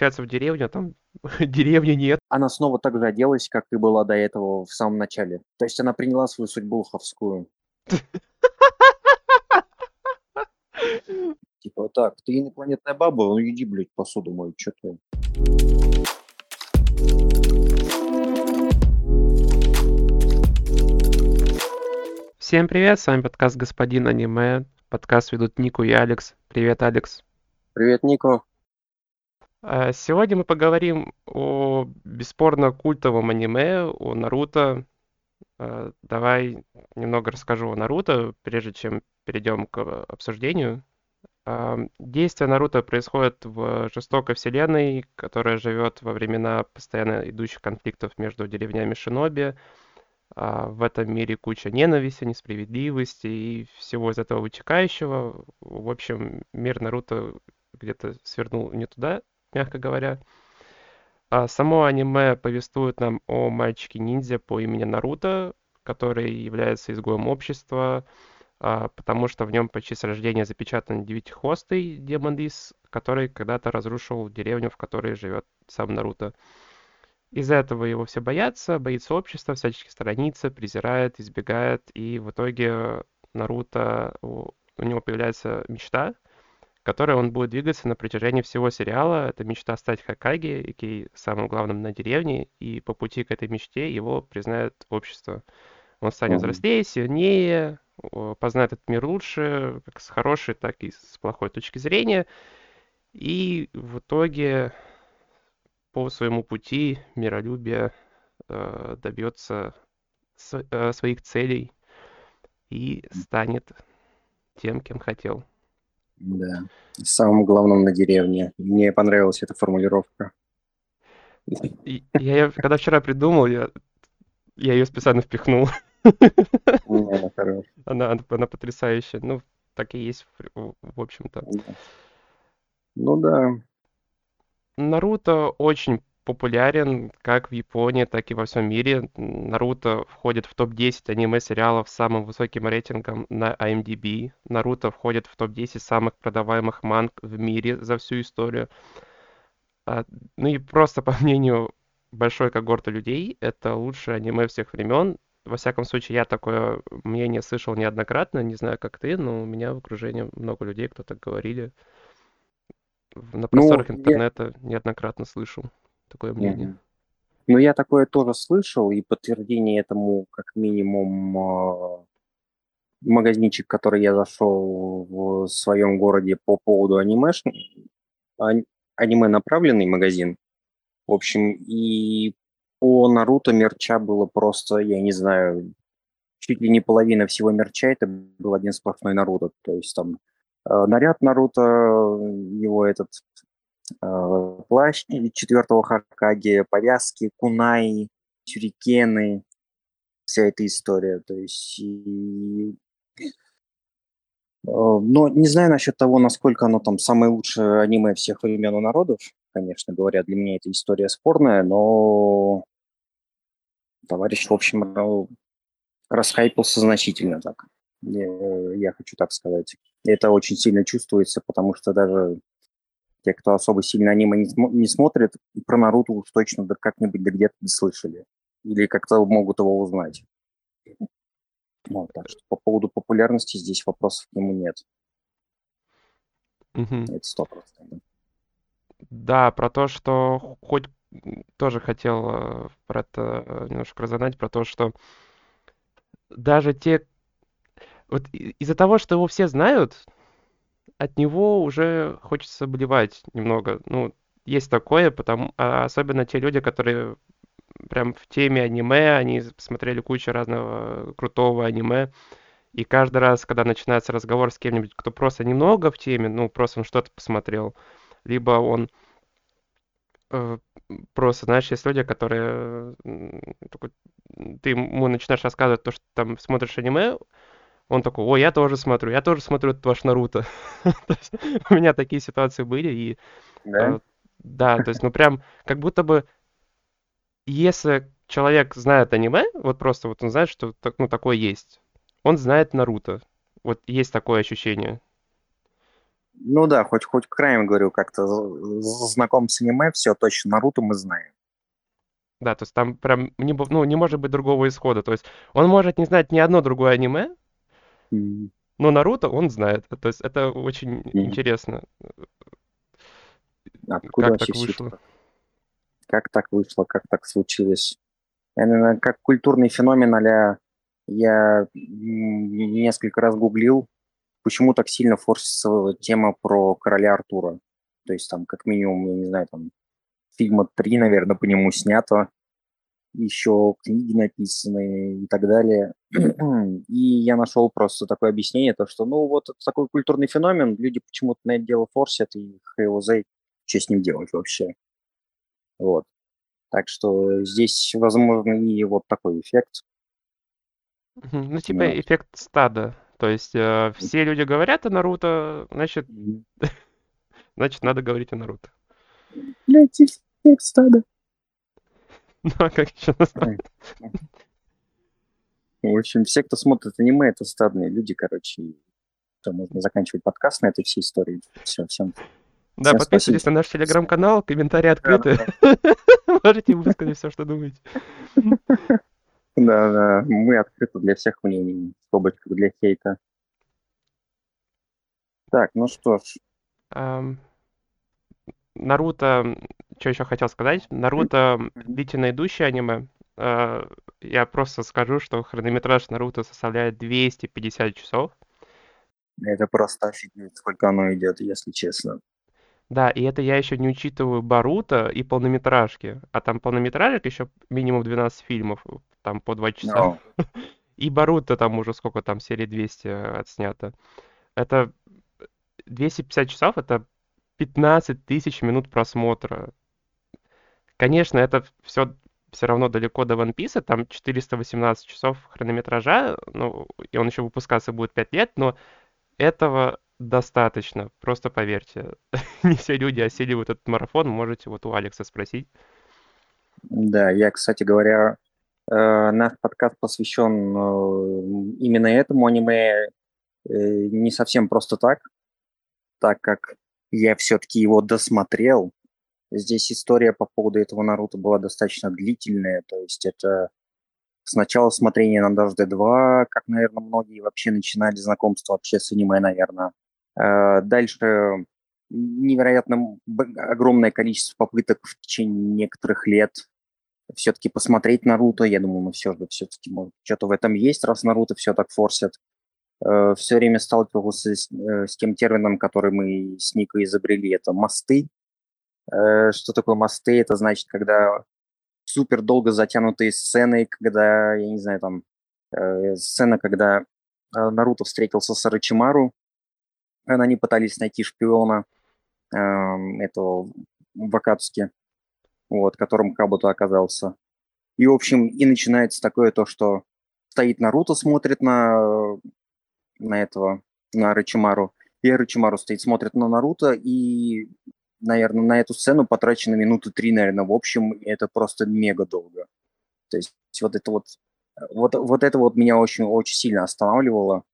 возвращается в деревню, а там деревни нет. Она снова так же оделась, как и была до этого в самом начале. То есть она приняла свою судьбу лоховскую. Типа, так, ты инопланетная баба, ну иди, блядь, посуду мою, что ты. Всем привет, с вами подкаст «Господин аниме». Подкаст ведут Нику и Алекс. Привет, Алекс. Привет, Нико. А, сегодня мы поговорим о бесспорно культовом аниме, о Наруто. А, давай немного расскажу о Наруто, прежде чем перейдем к обсуждению. А, действие Наруто происходит в жестокой вселенной, которая живет во времена постоянно идущих конфликтов между деревнями Шиноби. В этом мире куча ненависти, несправедливости и всего из этого вытекающего. В общем, мир Наруто где-то свернул не туда, мягко говоря. А само аниме повествует нам о мальчике-ниндзя по имени Наруто, который является изгоем общества, а, потому что в нем почти с рождения запечатан девятихвостый демон Лис, который когда-то разрушил деревню, в которой живет сам Наруто. Из-за этого его все боятся, боится общества, всячески сторонится, презирает, избегает, и в итоге Наруто, у него появляется мечта — которой он будет двигаться на протяжении всего сериала. Это мечта стать Хакаги, самым главным на деревне, и по пути к этой мечте его признает общество. Он станет взрослее, сильнее, познает этот мир лучше, как с хорошей, так и с плохой точки зрения. И в итоге по своему пути миролюбия э, добьется с, э, своих целей и станет тем, кем хотел. Да, самым главным на деревне. Мне понравилась эта формулировка. Я ее, когда вчера придумал, я, я ее специально впихнул. она, она, она потрясающая. Ну, так и есть, в общем-то. Ну да. Наруто очень популярен как в Японии, так и во всем мире. Наруто входит в топ-10 аниме-сериалов с самым высоким рейтингом на IMDb. Наруто входит в топ-10 самых продаваемых манг в мире за всю историю. А, ну и просто по мнению большой когорты людей, это лучшее аниме всех времен. Во всяком случае, я такое мнение слышал неоднократно, не знаю, как ты, но у меня в окружении много людей, кто так говорили. На просторах ну, интернета я... неоднократно слышал такое мнение. Ну, я такое тоже слышал, и подтверждение этому, как минимум, а, магазинчик, который я зашел в своем городе по поводу аниме, аниме-направленный магазин. В общем, и по Наруто мерча было просто, я не знаю, чуть ли не половина всего мерча, это был один сплошной Наруто. То есть там э, наряд Наруто, его этот плащ четвертого Хакаги, повязки, кунаи, сюрикены, вся эта история. То есть, и... Э, но не знаю насчет того, насколько оно там самое лучшее аниме всех времен и народов. Конечно говоря, для меня эта история спорная, но товарищ, в общем, э, расхайпился значительно так. Я хочу так сказать. Это очень сильно чувствуется, потому что даже те, кто особо сильно аниме не, см- не смотрит, про Наруто уж точно да как-нибудь да где-то слышали. Или как-то могут его узнать. Вот, так что по поводу популярности здесь вопросов к нему нет. Угу. Это сто процентов. Да, про то, что хоть тоже хотел э, про это э, немножко разогнать, про то, что даже те... Вот из-за того, что его все знают, от него уже хочется блевать немного. Ну, есть такое, потому, а особенно те люди, которые прям в теме аниме, они смотрели кучу разного крутого аниме, и каждый раз, когда начинается разговор с кем-нибудь, кто просто немного в теме, ну, просто он что-то посмотрел, либо он э, просто, знаешь, есть люди, которые э, ты ему начинаешь рассказывать то, что там смотришь аниме, он такой, ой, я тоже смотрю, я тоже смотрю этот ваш Наруто. У меня такие ситуации были, и... Да? А, да, то есть, ну прям, как будто бы, если человек знает аниме, вот просто вот он знает, что ну, такое есть, он знает Наруто. Вот есть такое ощущение. Ну да, хоть хоть краем говорю, как-то знаком с аниме, все точно, Наруто мы знаем. Да, то есть там прям не, ну, не может быть другого исхода. То есть он может не знать ни одно другое аниме. Но Наруто он знает. То есть это очень mm. интересно. Откуда как так вышло? Как так вышло, как так случилось? Это как культурный феномен а я несколько раз гуглил, почему так сильно форсится тема про короля Артура. То есть там как минимум, я не знаю, там фильма три, наверное, по нему снято, еще книги написаны и так далее. и я нашел просто такое объяснение, то что, ну, вот это такой культурный феномен, люди почему-то на это дело форсят, и ХЛЗ, что с ним делать вообще. Вот. Так что здесь, возможно, и вот такой эффект. Ну, типа вот. эффект стада. То есть э, все люди говорят о Наруто, значит, значит, надо говорить о Наруто. Блять, эффект стада. Ну, а как еще назвать? В общем, все, кто смотрит аниме, это стадные люди, короче. То можно заканчивать подкаст на этой всей истории. Все, всем. Да, всем подписывайтесь спасибо. на наш телеграм-канал, комментарии открыты. Можете высказать все, что думаете. Да, да, мы открыты для всех мнений, скобочках для хейта. Так, ну что ж. Наруто, что еще хотел сказать? Наруто длительно идущее аниме. А, я просто скажу, что хронометраж Наруто составляет 250 часов. Это просто офигеть, сколько оно идет, если честно. Да, и это я еще не учитываю Баруто и полнометражки. А там полнометражек еще минимум 12 фильмов, там по 2 часа. No. И Баруто там уже сколько там, серии 200 отснято. Это 250 часов, это 15 тысяч минут просмотра. Конечно, это все все равно далеко до One Piece, там 418 часов хронометража, ну, и он еще выпускаться будет 5 лет, но этого достаточно, просто поверьте. Не все люди осиливают этот марафон, можете вот у Алекса спросить. Да, я, кстати говоря, э, наш подкаст посвящен э, именно этому аниме э, не совсем просто так, так как я все-таки его досмотрел. Здесь история по поводу этого Наруто была достаточно длительная, то есть это сначала смотрение на Дождь 2, как, наверное, многие вообще начинали знакомство вообще с аниме, наверное. Э, дальше невероятно огромное количество попыток в течение некоторых лет все-таки посмотреть Наруто. Я думаю, мы все же все-таки что-то в этом есть, раз Наруто все так форсят. Э, все время сталкивался с, э, с тем термином, который мы с Никой изобрели, это мосты. Что такое мосты? Это значит, когда супер долго затянутые сцены, когда, я не знаю, там, сцена, когда Наруто встретился с Арачимару, они пытались найти шпиона э, этого в Акатске, вот, которым Кабуто оказался. И, в общем, и начинается такое то, что стоит Наруто, смотрит на, на этого, на Рычимару, и Рычимару стоит, смотрит на Наруто, и, наверное, на эту сцену потрачено минуты три, наверное, в общем, и это просто мега долго. То есть вот это вот, вот, вот это вот меня очень, очень сильно останавливало.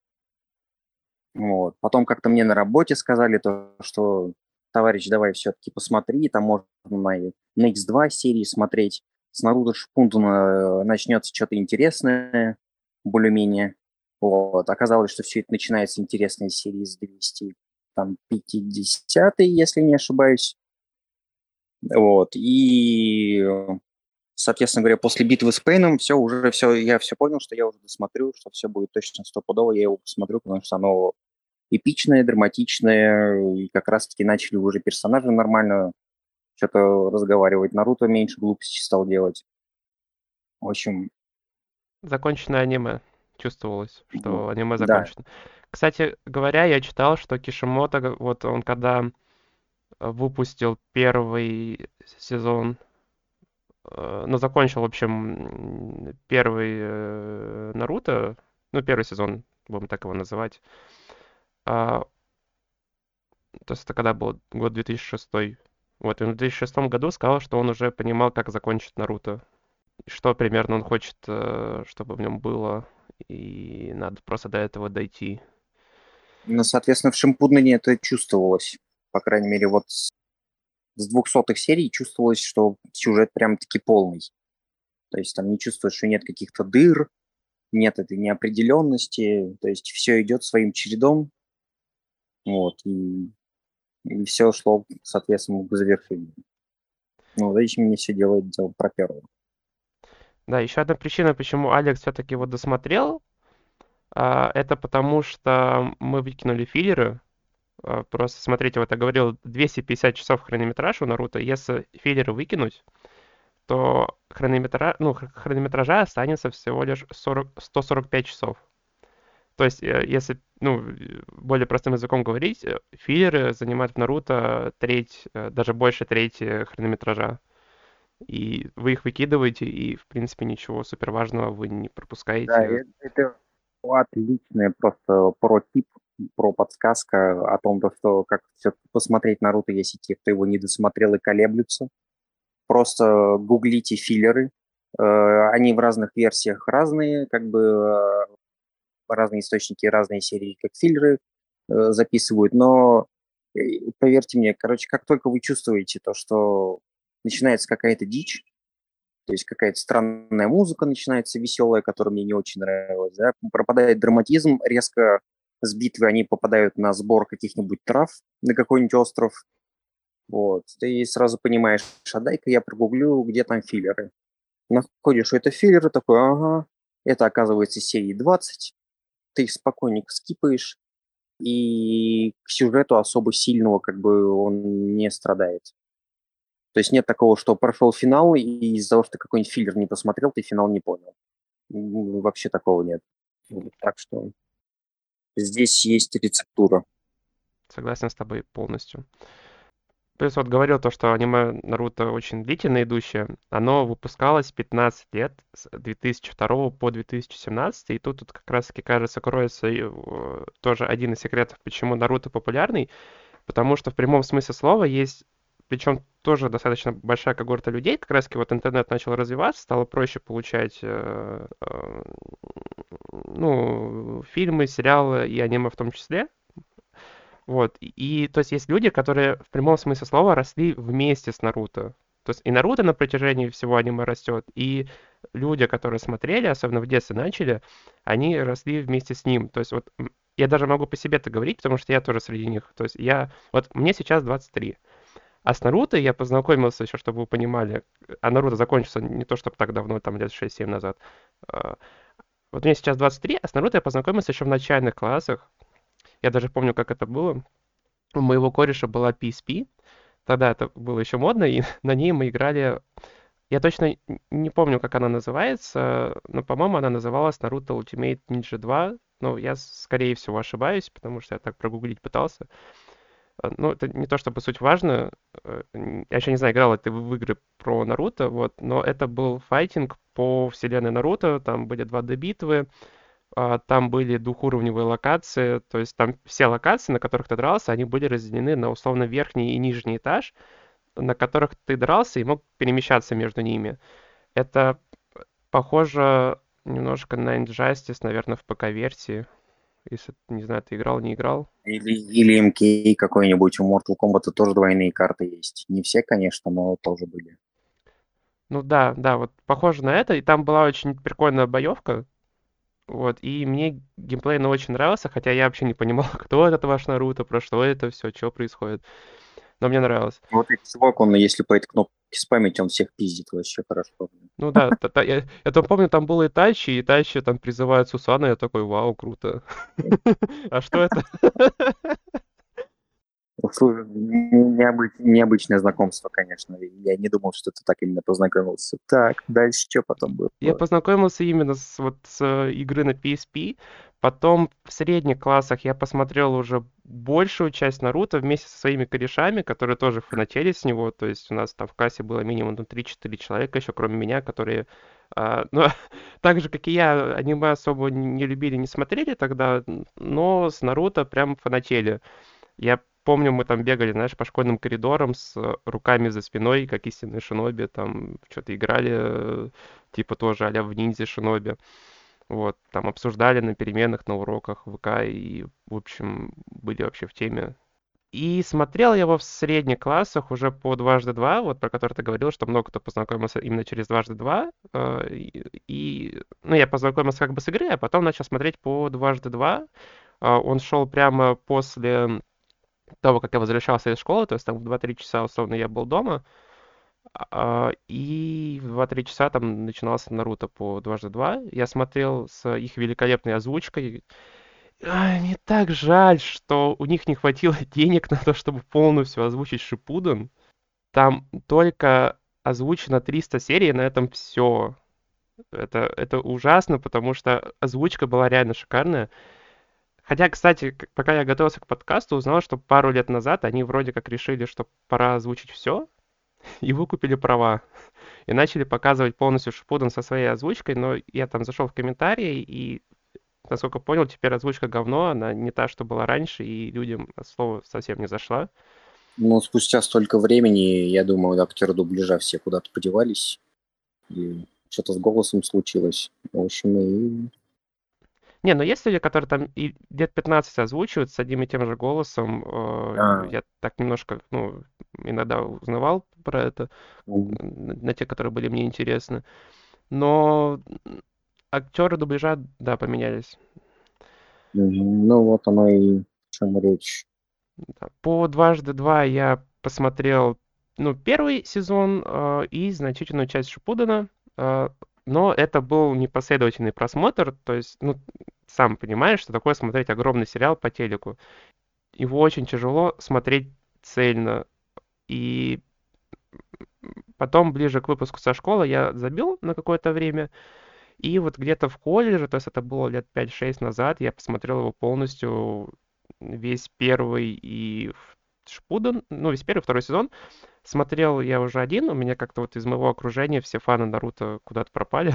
Вот. Потом как-то мне на работе сказали то, что товарищ, давай все-таки посмотри, там можно на, на X2 серии смотреть. С Наруто Шпунтуна начнется что-то интересное, более-менее. Вот. Оказалось, что все это начинается интересная серия с 200, там, 50 если не ошибаюсь. Вот. И, соответственно говоря, после битвы с Пейном все уже все, я все понял, что я уже досмотрю, что все будет точно стопудово, я его посмотрю, потому что оно эпичное, драматичное, и как раз-таки начали уже персонажи нормально что-то разговаривать. Наруто меньше глупостей стал делать. В общем... Законченное аниме. Чувствовалось, что аниме закончено. Да. Кстати говоря, я читал, что Кишимото, вот он когда выпустил первый сезон, э, ну, закончил, в общем, первый э, Наруто, ну, первый сезон, будем так его называть, а, то есть это когда был год 2006. Вот, и в 2006 году сказал, что он уже понимал, как закончить Наруто. Что примерно он хочет, э, чтобы в нем было, и надо просто до этого дойти. Ну, соответственно, в Шимпудене это чувствовалось. По крайней мере, вот с, 200 серий чувствовалось, что сюжет прям-таки полный. То есть там не чувствуешь, что нет каких-то дыр, нет этой неопределенности, то есть все идет своим чередом, вот, и, и все шло, соответственно, к завершению. Ну, здесь мне все делает дело про первого. Да, еще одна причина, почему Алекс все-таки его досмотрел, а, это потому что мы выкинули филлеры. А, просто, смотрите, вот я говорил, 250 часов хронометраж у Наруто. Если филлеры выкинуть, то хронометра... ну, хронометража останется всего лишь 40... 145 часов. То есть, э, если ну, более простым языком говорить, э, филлеры занимают в Наруто треть, э, даже больше трети хронометража. И вы их выкидываете, и, в принципе, ничего супер важного вы не пропускаете. Да, это отличный просто про тип, про подсказка о том, что как посмотреть Наруто, если те, кто его не досмотрел и колеблются. Просто гуглите филлеры. Э, они в разных версиях разные, как бы э, разные источники, разные серии, как филлеры э, записывают, но поверьте мне, короче, как только вы чувствуете то, что начинается какая-то дичь, то есть какая-то странная музыка начинается веселая, которая мне не очень нравилась, да? пропадает драматизм, резко с битвы они попадают на сбор каких-нибудь трав на какой-нибудь остров, вот, ты сразу понимаешь, а дай-ка я прогуглю, где там филлеры. Находишь, это филлеры, такой, ага, это оказывается серии 20, ты их спокойненько скипаешь, и к сюжету особо сильного как бы он не страдает. То есть нет такого, что прошел финал, и из-за того, что какой-нибудь филлер не посмотрел, ты финал не понял. Вообще такого нет. Так что здесь есть рецептура. Согласен с тобой полностью. Плюс вот говорил то, что аниме Наруто очень длительно идущее. Оно выпускалось 15 лет, с 2002 по 2017. И тут, тут как раз-таки, кажется, кроется э, тоже один из секретов, почему Наруто популярный. Потому что в прямом смысле слова есть причем тоже достаточно большая когорта людей, как раз-таки вот интернет начал развиваться, стало проще получать э, э, ну, фильмы, сериалы и аниме в том числе. Вот. И, то есть есть люди, которые в прямом смысле слова росли вместе с Наруто. То есть и Наруто на протяжении всего аниме растет, и люди, которые смотрели, особенно в детстве начали, они росли вместе с ним. То есть вот я даже могу по себе это говорить, потому что я тоже среди них. То есть я, вот мне сейчас 23. А с Наруто я познакомился еще, чтобы вы понимали, а Наруто закончился не то чтобы так давно, там лет 6-7 назад. А, вот мне сейчас 23, а с Наруто я познакомился еще в начальных классах, я даже помню, как это было. У моего кореша была PSP. Тогда это было еще модно, и на ней мы играли... Я точно не помню, как она называется, но, по-моему, она называлась Naruto Ultimate Ninja 2. Ну, я, скорее всего, ошибаюсь, потому что я так прогуглить пытался. А, ну, это не то чтобы суть важно. Э, я еще не знаю, играл ты в игры про Наруто, вот, но это был файтинг по вселенной Наруто, там были 2D-битвы, а, там были двухуровневые локации, то есть там все локации, на которых ты дрался, они были разделены на условно верхний и нижний этаж, на которых ты дрался и мог перемещаться между ними. Это похоже немножко на Injustice, наверное, в ПК-версии. Если, не знаю, ты играл, не играл. Или, или МК какой-нибудь. У Mortal Kombat тоже двойные карты есть. Не все, конечно, но тоже были. Ну да, да, вот похоже на это. И там была очень прикольная боевка. Вот, и мне геймплей ну, очень нравился, хотя я вообще не понимал, кто этот ваш Наруто, про что это все, что происходит. Но мне нравилось. Вот этот чувак, он, если по этой кнопке спамить, он всех пиздит вообще хорошо. Ну да, я, я там помню, там был Итачи, и Итачи там призывает Сусана, я такой, вау, круто. А что это? Необыч, необычное знакомство, конечно. Я не думал, что ты так именно познакомился. Так, дальше что потом было? Я познакомился именно с, вот, с э, игры на PSP. Потом в средних классах я посмотрел уже большую часть Наруто вместе со своими корешами, которые тоже фанатели с него. То есть у нас там в классе было минимум ну, 3-4 человека еще, кроме меня, которые а, ну, так же, как и я, аниме особо не любили, не смотрели тогда, но с Наруто прям фанатели. Я помню, мы там бегали, знаешь, по школьным коридорам с руками за спиной, как истинные шиноби, там что-то играли, типа тоже а в ниндзя шиноби. Вот, там обсуждали на переменах, на уроках ВК и, в общем, были вообще в теме. И смотрел я его в средних классах уже по дважды два, вот про который ты говорил, что много кто познакомился именно через дважды два. Э, и, ну, я познакомился как бы с игры, а потом начал смотреть по дважды два. Э, он шел прямо после того, как я возвращался из школы, то есть там в 2-3 часа, условно, я был дома. А, и в 2-3 часа там начинался Наруто по дважды два. Я смотрел с их великолепной озвучкой. А, мне так жаль, что у них не хватило денег на то, чтобы полностью озвучить Шипуден. Там только озвучено 300 серий, на этом все. Это, это ужасно, потому что озвучка была реально шикарная. Хотя, кстати, пока я готовился к подкасту, узнал, что пару лет назад они вроде как решили, что пора озвучить все, и выкупили права. И начали показывать полностью Шипуден со своей озвучкой, но я там зашел в комментарии, и, насколько понял, теперь озвучка говно, она не та, что была раньше, и людям слово совсем не зашла. Ну, спустя столько времени, я думаю, актеры дубляжа все куда-то подевались, и что-то с голосом случилось. В общем, и не, ну есть люди, которые там и лет 15 озвучивают с одним и тем же голосом. Э, А, Я так немножко, ну, иногда узнавал про это, на те, которые были мне интересны. Но актеры дубляжа, да, поменялись. ну вот оно и о чем речь. Да. По «Дважды два» я посмотрел, ну, первый сезон э, и значительную часть Шипудена, э, но это был непоследовательный просмотр, то есть, ну, сам понимаешь, что такое смотреть огромный сериал по телеку. Его очень тяжело смотреть цельно. И потом, ближе к выпуску со школы, я забил на какое-то время. И вот где-то в колледже, то есть это было лет 5-6 назад, я посмотрел его полностью, весь первый и Шпуден, ну, весь первый, второй сезон. Смотрел я уже один, у меня как-то вот из моего окружения все фаны Наруто куда-то пропали.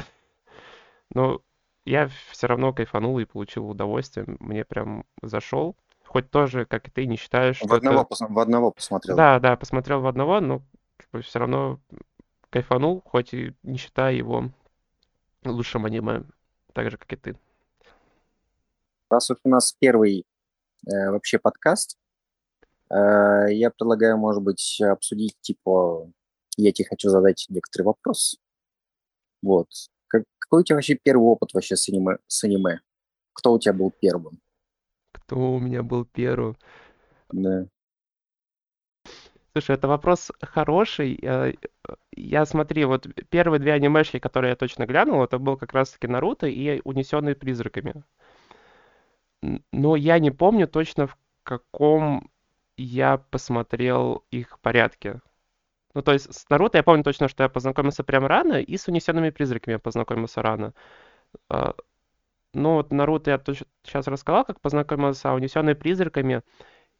Но я все равно кайфанул и получил удовольствие. Мне прям зашел. Хоть тоже, как и ты, не считаешь, В что одного, это... пос- в одного посмотрел. Да, да, посмотрел в одного, но все равно кайфанул, хоть и не считая его лучшим аниме, так же, как и ты. Раз уж у нас первый э, вообще подкаст, я предлагаю, может быть, обсудить, типа, я тебе хочу задать некоторый вопрос. Вот. Как- какой у тебя вообще первый опыт вообще с аниме? С аниме? Кто у тебя был первым? Кто у меня был первым? Да. Слушай, это вопрос хороший. Э, Я смотри, вот первые две анимешки, которые я точно глянул, это был как раз-таки Наруто и Унесенные призраками. Но я не помню точно, в каком я посмотрел их порядке. Ну, то есть с Наруто я помню точно, что я познакомился прям рано, и с Унесенными призраками я познакомился рано. А, Ну, вот Наруто я сейчас рассказал, как познакомился, а Унесенные призраками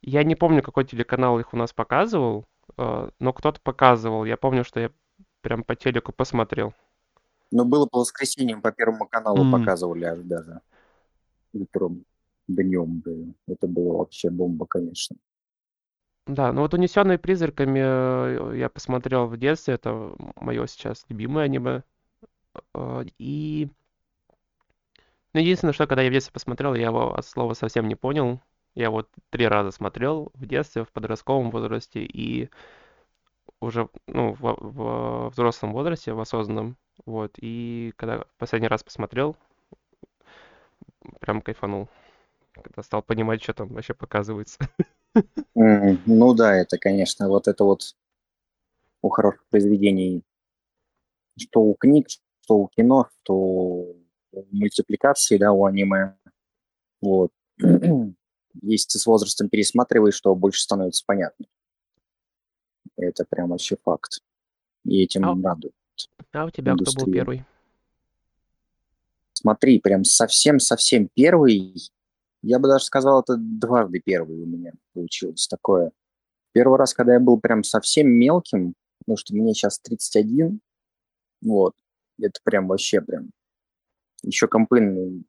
я не помню, какой телеканал их у нас показывал, э, но кто-то показывал. Я помню, что я прям по телеку посмотрел. Ну, было по воскресеньям по Первому каналу М. показывали аж даже. Утром, днем, да. Это было вообще бомба, конечно. Да, ну вот «Унесенные призраками» э, я посмотрел в детстве. Это мое сейчас любимое аниме. Э, И ну, единственное, что когда я в детстве посмотрел, я его от слова совсем не понял. Я вот три раза смотрел в детстве, в подростковом возрасте и уже ну, в, в взрослом возрасте, в осознанном. Вот. И когда последний раз посмотрел, прям кайфанул. Когда стал понимать, что там вообще показывается. Ну да, это, конечно, вот это вот у хороших произведений, что у книг, что у кино, что у мультипликации, да, у аниме. Вот. Если ты с возрастом пересматриваешь, то больше становится понятно. Это прям вообще факт. И А, этим радует а у тебя кто был первый? Смотри, прям совсем-совсем первый, я бы даже сказал, это дважды первый у меня получилось такое. Первый раз, когда я был прям совсем мелким, потому что мне сейчас 31, вот, это прям вообще прям, еще компы,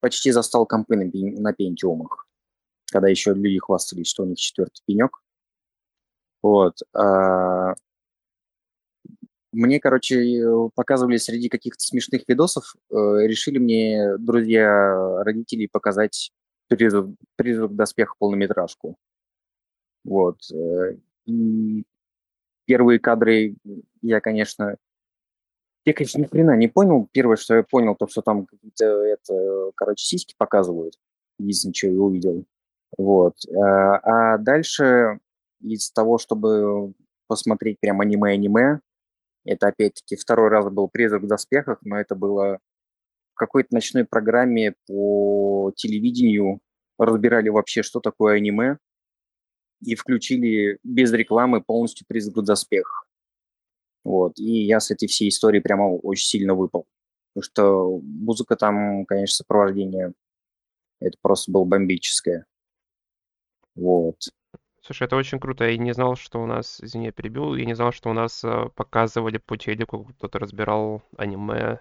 почти застал компы на, на пентиумах, когда еще люди хвастались, что у них четвертый пенек. Вот. а, Мне, короче, показывали среди каких-то смешных видосов, э, решили мне друзья родителей показать «Призрак, «Призрак доспех» полнометражку. Вот. Э, и первые кадры я, конечно, я, конечно, ни хрена не понял. Первое, что я понял, то, что там какие-то, это, короче, сиськи показывают. Единственное, что я увидел. Вот. А дальше из того, чтобы посмотреть прям аниме-аниме, это, опять-таки, второй раз был «Призрак в доспехах», но это было какой-то ночной программе по телевидению. Разбирали вообще, что такое аниме, и включили без рекламы полностью «Призрак в доспехах». Вот. И я с этой всей истории прямо очень сильно выпал. Потому что музыка там, конечно, сопровождение, это просто было бомбическое. Вот. Слушай, это очень круто. Я не знал, что у нас, извини, я перебил, я не знал, что у нас э, показывали по телеку, кто-то разбирал аниме.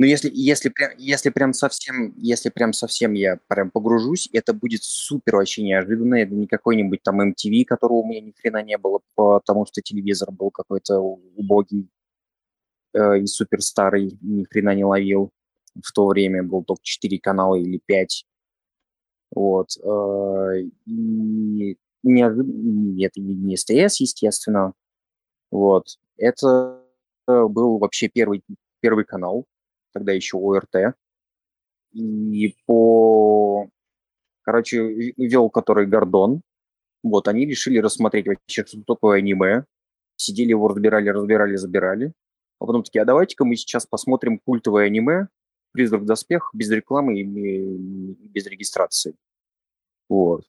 Ну, если, если, прям, если прям совсем, если прям совсем я прям погружусь, это будет супер вообще неожиданно. Это не какой-нибудь там MTV, которого у меня ни хрена не было, потому что телевизор был какой-то убогий э, и супер старый, ни хрена не ловил. В то время был только 4 канала или 5. Вот. Э, и не, это не СТС, естественно. Вот. Это был вообще первый, первый канал, тогда еще ОРТ. И по... Короче, вел который Гордон. Вот, они решили рассмотреть вообще, что такое аниме. Сидели его, разбирали, разбирали, забирали. А потом такие, а давайте-ка мы сейчас посмотрим культовое аниме «Призрак доспех» без рекламы и без регистрации. Вот.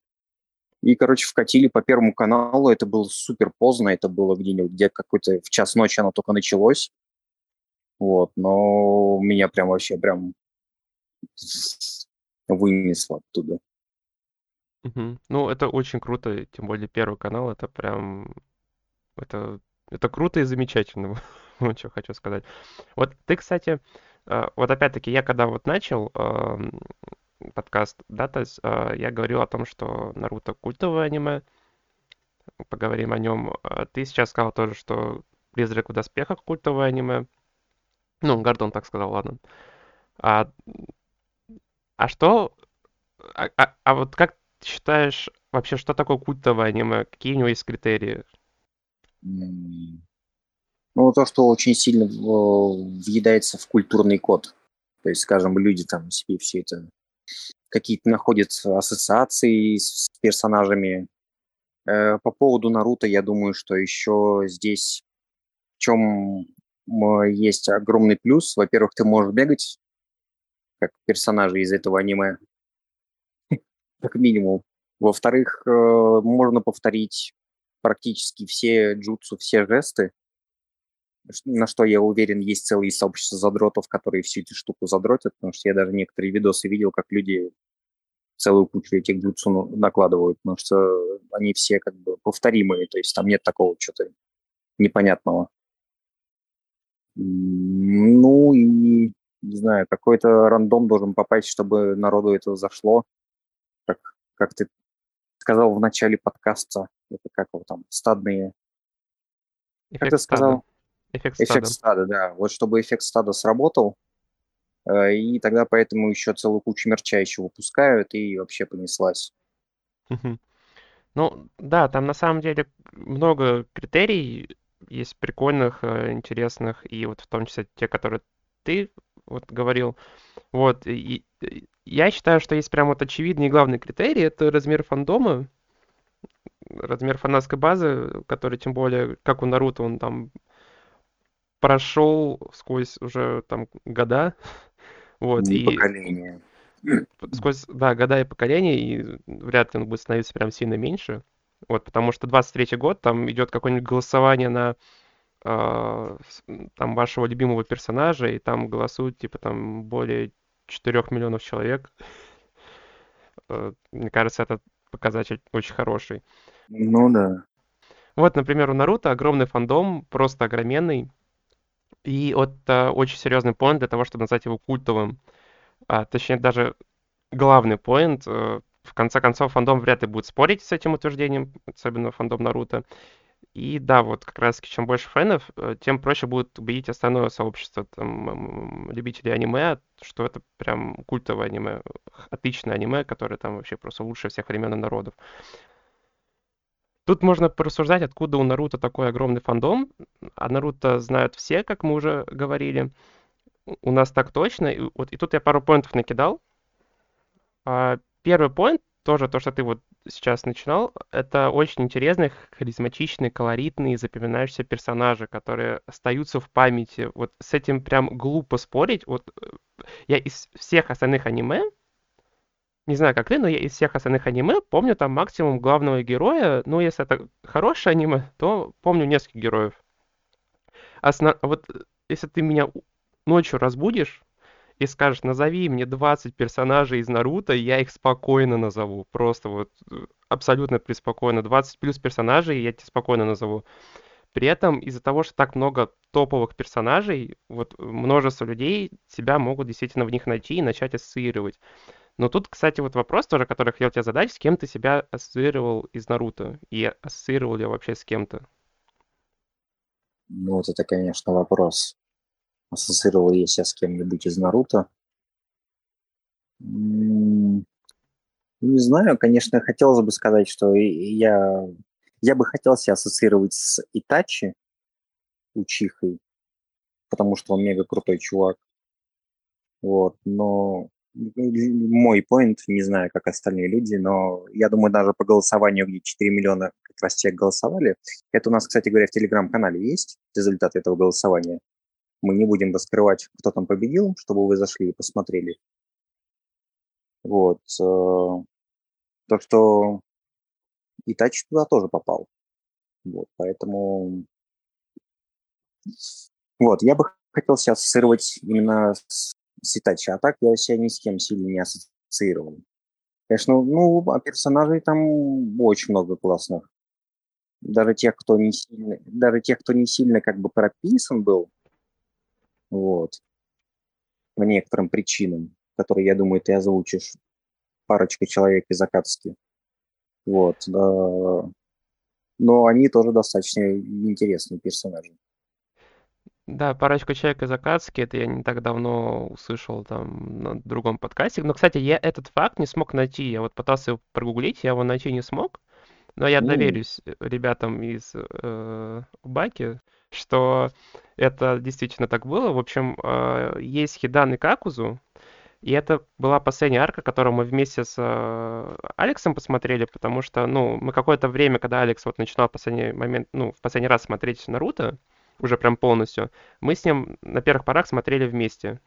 И, короче, вкатили по Первому каналу. Это было супер поздно. Это было где-нибудь где какой-то в час ночи оно только началось. Вот. Но меня прям вообще прям вынесло оттуда. Угу. Ну, это очень круто, тем более Первый канал, это прям, это, это круто и замечательно, вот что хочу сказать. Вот ты, кстати, э, вот опять-таки, я когда вот начал подкаст, да, то есть э, я говорил о том, что Наруто культовое аниме, поговорим о нем. А ты сейчас сказал тоже, что Призрак в доспехах культовое аниме. Ну, Гордон так сказал, ладно. А, а что... А, а, а вот как ты считаешь, вообще, что такое культовое аниме? Какие у него есть критерии? Ну, то, что очень сильно въедается в культурный код. То есть, скажем, люди там себе все это какие-то находят ассоциации с персонажами. Э, по поводу Наруто, я думаю, что еще здесь в чем есть огромный плюс. Во-первых, ты можешь бегать, как персонажи из этого аниме, как минимум. Во-вторых, э, можно повторить практически все джутсу, все жесты, на что я уверен, есть целые сообщества задротов, которые всю эту штуку задротят, потому что я даже некоторые видосы видел, как люди целую кучу этих джутсу накладывают, потому что они все как бы повторимые, то есть там нет такого что-то непонятного. Ну и, не знаю, какой-то рандом должен попасть, чтобы народу это зашло. Как, как ты сказал в начале подкаста, это как его там, стадные... Эффект как ты сказал? Эффект стада. Эффект стада, да. Вот чтобы эффект стада сработал, э, и тогда поэтому еще целую кучу мерча еще выпускают, и вообще понеслась. Ну, да, там на самом деле много критерий есть прикольных, э, интересных, и вот в том числе те, которые ты вот говорил. Вот, и, и я считаю, что есть прям вот очевидный и главный критерий, это размер фандома, размер фанатской базы, который тем более, как у Наруто, он там прошел сквозь уже там года. Вот, и, и поколения. Сквозь, да, года и поколения, и вряд ли он будет становиться прям сильно меньше. Вот, потому что 23 год, там идет какое-нибудь голосование на э, там вашего любимого персонажа, и там голосуют, типа, там более 4 миллионов человек. Э, мне кажется, это показатель очень хороший. Ну да. Вот, например, у Наруто огромный фандом, просто огроменный. И вот э, очень серьезный поинт для того, чтобы назвать его культовым. А, точнее, даже главный поинт. Э, в конце концов, фандом вряд ли будет спорить с этим утверждением, особенно фандом Наруто. И да, вот как раз чем больше фэнов, э, тем проще будет убедить остальное сообщество там, любителей аниме, что это прям культовое аниме, отличное аниме, которое там вообще просто лучше всех времен и народов. Тут можно порассуждать, откуда у Наруто такой огромный фандом. А Наруто знают все, как мы уже говорили. У нас так точно. И, вот, и тут я пару поинтов накидал. А, первый поинт, тоже то, что ты вот сейчас начинал, это очень интересные, харизматичные, колоритные, запоминающиеся персонажи, которые остаются в памяти. Вот с этим прям глупо спорить. Вот э, я из всех остальных аниме, не знаю, как ты, но я из всех остальных аниме помню там максимум главного героя. Ну, если это хорошее аниме, то помню несколько героев. Основ... Вот если ты меня ночью разбудишь и скажешь, назови мне 20 персонажей из Наруто, я их спокойно назову. Просто вот э, абсолютно преспокойно. 20 плюс персонажей я тебе спокойно назову. При этом из-за того, что так много топовых персонажей, вот множество людей себя могут действительно в них найти и начать ассоциировать. Но тут, кстати, вот вопрос тоже, который хотел тебе задать, с кем ты себя ассоциировал из Наруто? И ассоциировал ли вообще с кем-то? Ну, вот это, конечно, вопрос. Ассоциировал я себя с кем-нибудь из Наруто? Не знаю, конечно, хотелось бы сказать, что я, я бы хотел себя ассоциировать с Итачи, Учихой, потому что он мега крутой чувак. Вот, но мой поинт, не знаю, как остальные люди, но я думаю, даже по голосованию, где 4 миллиона как раз человек голосовали, это у нас, кстати говоря, в Телеграм-канале есть результат этого голосования. Мы не будем раскрывать, кто там победил, чтобы вы зашли и посмотрели. Вот. Э, так что Итачи туда тоже попал. Вот, поэтому... Вот, я бы хотел себя ассоциировать именно с Ситачи. А так я себя ни с кем сильно не ассоциировал. Конечно, ну, а персонажей там очень много классных. Даже тех, кто не сильно, даже тех, кто не сильно как бы прописан был, вот, по некоторым причинам, которые, я думаю, ты озвучишь, парочка человек из Акацки. Вот, да. Но они тоже достаточно интересные персонажи. Да, парочку человек из Акацки, это я не так давно услышал там на другом подкасте. Но, кстати, я этот факт не смог найти. Я вот пытался его прогуглить, я его найти не смог. Но я доверюсь э, ребятам из э, Баки, что это действительно так было. В общем, э, есть Хидан и Какузу, и это была последняя арка, которую мы вместе с э, Алексом посмотрели, потому что, ну, мы какое-то время, когда Алекс вот начинал в последний момент, ну, в последний раз смотреть Наруто, уже прям полностью, мы с ним на первых порах смотрели вместе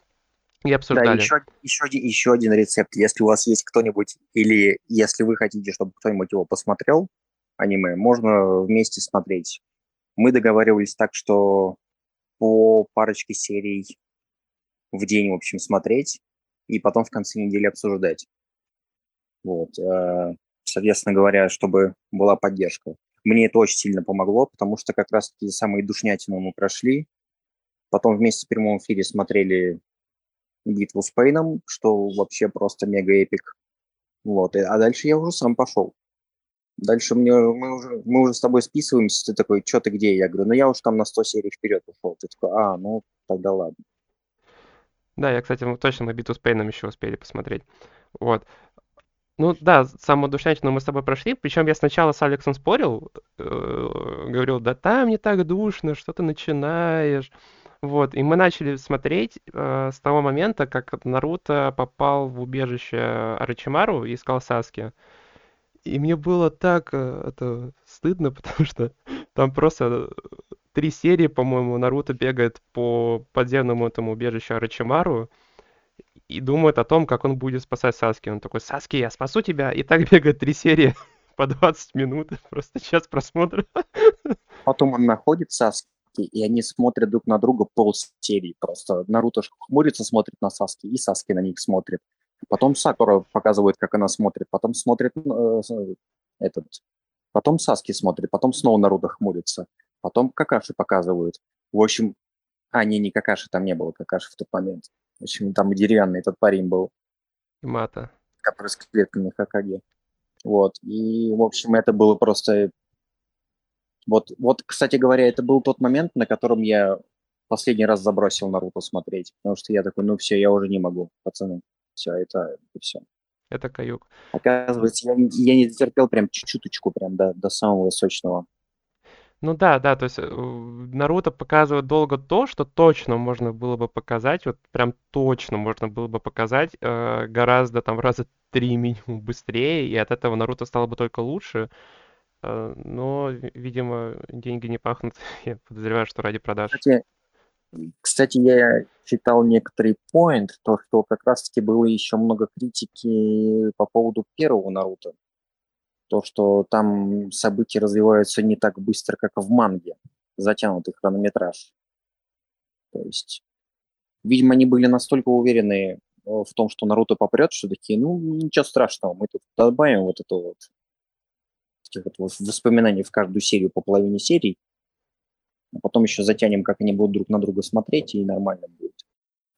и обсуждали. Да, еще, еще, еще один рецепт. Если у вас есть кто-нибудь, или если вы хотите, чтобы кто-нибудь его посмотрел, аниме, можно вместе смотреть. Мы договаривались так, что по парочке серий в день, в общем, смотреть, и потом в конце недели обсуждать. Вот. Э, соответственно говоря, чтобы была поддержка. Мне это очень сильно помогло, потому что как раз-таки самые душнятины мы прошли. Потом вместе в прямом эфире смотрели битву с Пейном, что вообще просто мега эпик. Вот. А дальше я уже сам пошел. Дальше мне, мы, уже, мы уже с тобой списываемся, ты такой, что ты где? Я говорю, ну я уж там на 100 серий вперед ушел. Ты такой, а, ну тогда ладно. Да, я, кстати, точно на битву с Пейном еще успели посмотреть. Вот. Ну да, самую душнятину мы с тобой прошли, причем я сначала с Алексом спорил, э, говорил, да там не так душно, что ты начинаешь. Вот, и мы начали смотреть э, с того момента, как Наруто попал в убежище Арачимару и искал Саски. И мне было так э, это стыдно, потому что там просто три серии, по-моему, Наруто бегает по подземному этому убежищу Арачимару, и думает о том, как он будет спасать Саски. Он такой, Саски, я спасу тебя. И так бегает три серии по 20 минут. Просто час просмотра. Потом он находит Саски, и они смотрят друг на друга пол серии. Просто Наруто хмурится, смотрит на Саски, и Саски на них смотрит. Потом Сакура показывает, как она смотрит. Потом смотрит э, этот... Потом Саски смотрит. Потом снова Наруто хмурится. Потом Какаши показывают. В общем... А, не, не Какаши, там не было Какаши в тот момент. В общем, там и деревянный этот парень был. Мата. Который с клетками Хакаге. Вот. И, в общем, это было просто Вот, вот, кстати говоря, это был тот момент, на котором я последний раз забросил Наруто смотреть, потому что я такой, ну все, я уже не могу, пацаны, все, это, это все. Это каюк. Оказывается, я, я не дотерпел прям чуть-чуточку, прям до, до самого сочного. Ну да, да, то есть э, Наруто показывает долго то, что точно можно было бы показать, вот прям точно можно было бы показать э, гораздо там раза три минимум быстрее, и от этого Наруто стало бы только лучше. Э, но, видимо, деньги не пахнут. Я подозреваю, что ради продаж. Кстати, кстати, я читал некоторый поинт, то, что как раз-таки было еще много критики по поводу первого Наруто то, что там события развиваются не так быстро, как в манге, затянутый хронометраж. То есть, видимо, они были настолько уверены э, в том, что Наруто попрет, что такие, ну, ничего страшного, мы тут добавим вот это вот, таких вот воспоминаний в каждую серию по половине серий, а потом еще затянем, как они будут друг на друга смотреть, и нормально будет.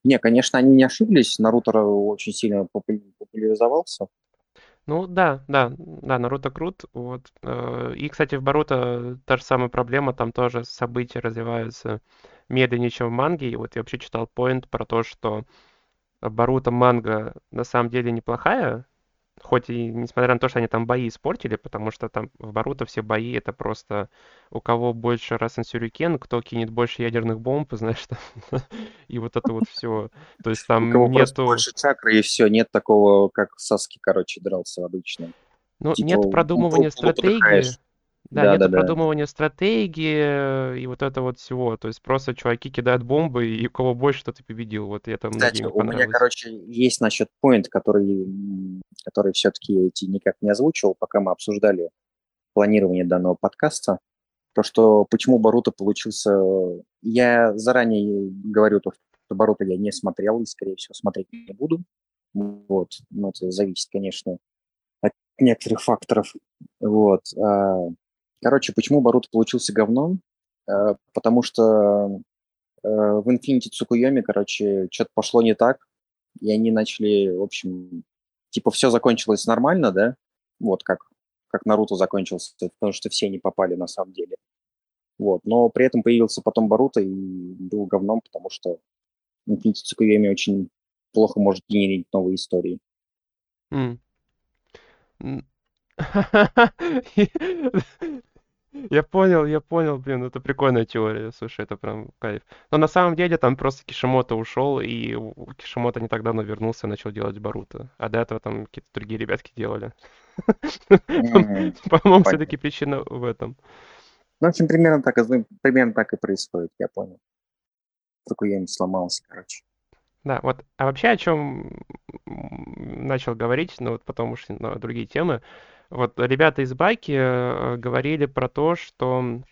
Не, конечно, они не ошиблись, Наруто очень сильно популяризовался, ну да, да, да, Наруто крут. Вот. Э, и, кстати, в Боруто та же самая проблема, там тоже события развиваются медленнее, чем в манге. И вот я вообще читал поинт про то, что Боруто манга на самом деле неплохая, хоть и несмотря на то, что они там бои испортили, потому что там в Боруто все бои это просто у кого больше Расен Сюрикен, кто кинет больше ядерных бомб, знаешь, там, и вот это вот все. То есть там у кого нету... больше чакры и все, нет такого, как Саски, короче, дрался обычно. Ну, типа, нет продумывания стратегии. Да, да, нет да, продумывания да. стратегии и вот это вот всего. То есть просто чуваки кидают бомбы, и у кого больше, тот и победил. Вот это Кстати, у меня, короче, есть насчет point, который, который все-таки эти никак не озвучивал, пока мы обсуждали планирование данного подкаста. То, что почему Баруто получился... Я заранее говорю то, что Баруто я не смотрел и, скорее всего, смотреть не буду. Вот. Но это зависит, конечно, от некоторых факторов. Вот. Короче, почему Барут получился говном? Э, потому что э, в Infinity Цукуйоми, короче, что-то пошло не так, и они начали, в общем, типа все закончилось нормально, да? Вот как, как Наруто закончился, потому что все не попали на самом деле. Вот, но при этом появился потом Баруто и был говном, потому что Infinity Цукуйоми очень плохо может генерить новые истории. Mm. Я понял, я понял, блин, это прикольная теория, слушай, это прям кайф. Но на самом деле там просто Кишимото ушел, и у Кишимото не так давно вернулся и начал делать Баруто. А до этого там какие-то другие ребятки делали. По-моему, все-таки причина в этом. Ну, в общем, примерно так, примерно так и происходит, я понял. Только я не сломался, короче. Да, вот, а вообще о чем начал говорить, ну вот потом ушли на другие темы. Вот ребята из Баки э, говорили про то, что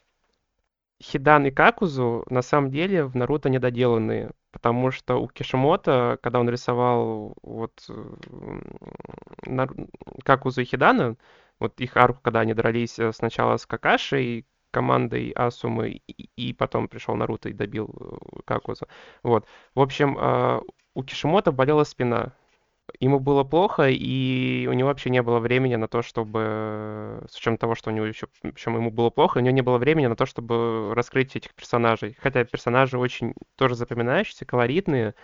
Хидан и Какузу на самом деле в Наруто недоделанные, потому что у Кишимото, когда он рисовал вот э, Какузу и Хидана, вот их арку, когда они дрались э, сначала с Какашей, командой Асумы, и, и потом пришел Наруто и добил Какузу. Вот. В общем, у Кишимото болела спина ему было плохо, и у него вообще не было времени на то, чтобы, с учетом того, что у него еще, причем ему было плохо, у него не было времени на то, чтобы раскрыть этих персонажей. Хотя персонажи очень тоже запоминающиеся, колоритные,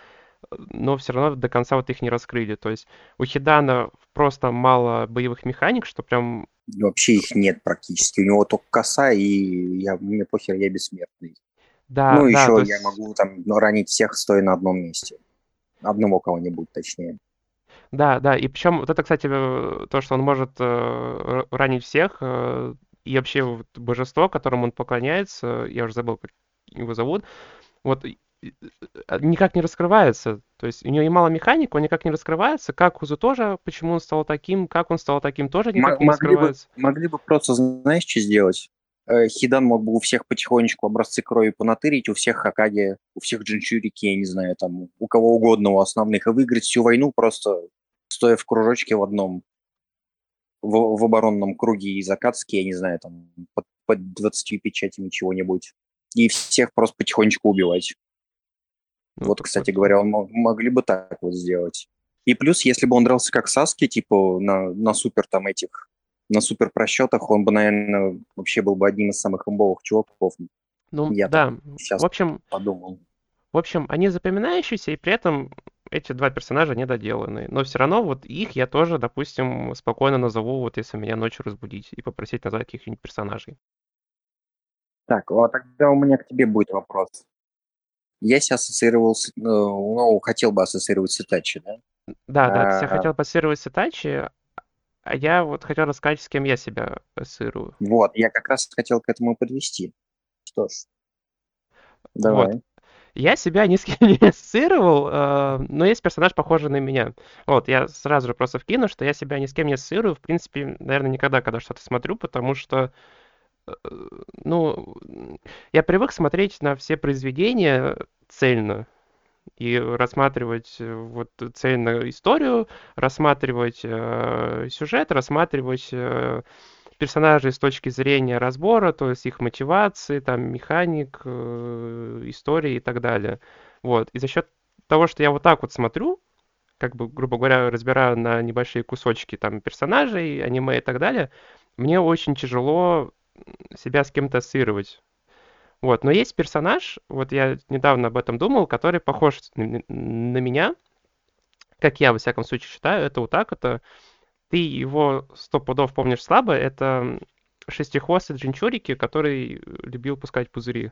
но все равно до конца вот их не раскрыли. То есть у Хидана просто мало боевых механик, что прям... Вообще их нет практически. У него только коса, и я, мне похер, я бессмертный. Да, ну, да, еще есть... я могу там ранить всех, стоя на одном месте. Одного кого-нибудь, точнее. Да, да, и причем вот это, кстати, э, то, что он может э, ранить всех, э, и вообще вот божество, которому он поклоняется, я уже забыл, как его зовут, вот никак не раскрывается. То есть у него и мало механик, он никак не раскрывается. Как Узу тоже, почему он стал таким, как он стал таким, тоже никак не могли раскрывается. Бы, могли бы просто, знаешь, что сделать? Хидан мог бы у всех потихонечку образцы крови понатырить, у всех Хакаги, у всех Джинчурики, я не знаю, там, у кого угодно, у основных, и выиграть всю войну просто стоя в кружочке в одном, в, в оборонном круге из Акацки, я не знаю, там, под, под 20 печатями чего-нибудь, и всех просто потихонечку убивать. Ну, вот, кстати говоря, он могли бы так вот сделать. И плюс, если бы он дрался как Саски, типа на, на супер там этих на супер просчетах он бы, наверное, вообще был бы одним из самых имбовых чуваков. Ну, Я да. сейчас В общем, подумал. в общем, они запоминающиеся, и при этом эти два персонажа недоделанные. Но все равно вот их я тоже, допустим, спокойно назову, вот если меня ночью разбудить, и попросить назвать каких-нибудь персонажей. Так, а тогда у меня к тебе будет вопрос. Я себя ассоциировал с, э, ну, хотел бы ассоциировать с Итачи, да? Да, да, ты себя А, хотел ассоциировать с Итачи, а я вот хотел рассказать, с кем я себя ассоциирую. Вот, я как раз хотел к этому подвести. Что ж, Вот. Я себя ни с кем не ассоциировал, э, но есть персонаж, похожий на меня. Вот, я сразу же просто вкину, что я себя ни с кем не ассоциирую, в принципе, наверное, никогда, когда что-то смотрю, потому что, э, ну, я привык смотреть на все произведения цельно и рассматривать э, вот цельно историю, рассматривать э, сюжет, рассматривать э, персонажей с точки зрения разбора, то есть их мотивации, там, механик, э, истории и так далее. Вот. И за счет того, что я вот так вот смотрю, как бы, грубо говоря, разбираю на небольшие кусочки там персонажей, аниме и так далее, мне очень тяжело себя с кем-то ассоциировать. Вот, но есть персонаж, вот я недавно об этом думал, который похож на, на меня, как я, во всяком случае, считаю, это вот так, это ты его сто пудов помнишь слабо, это шестихвостый джинчурики, который любил пускать пузыри,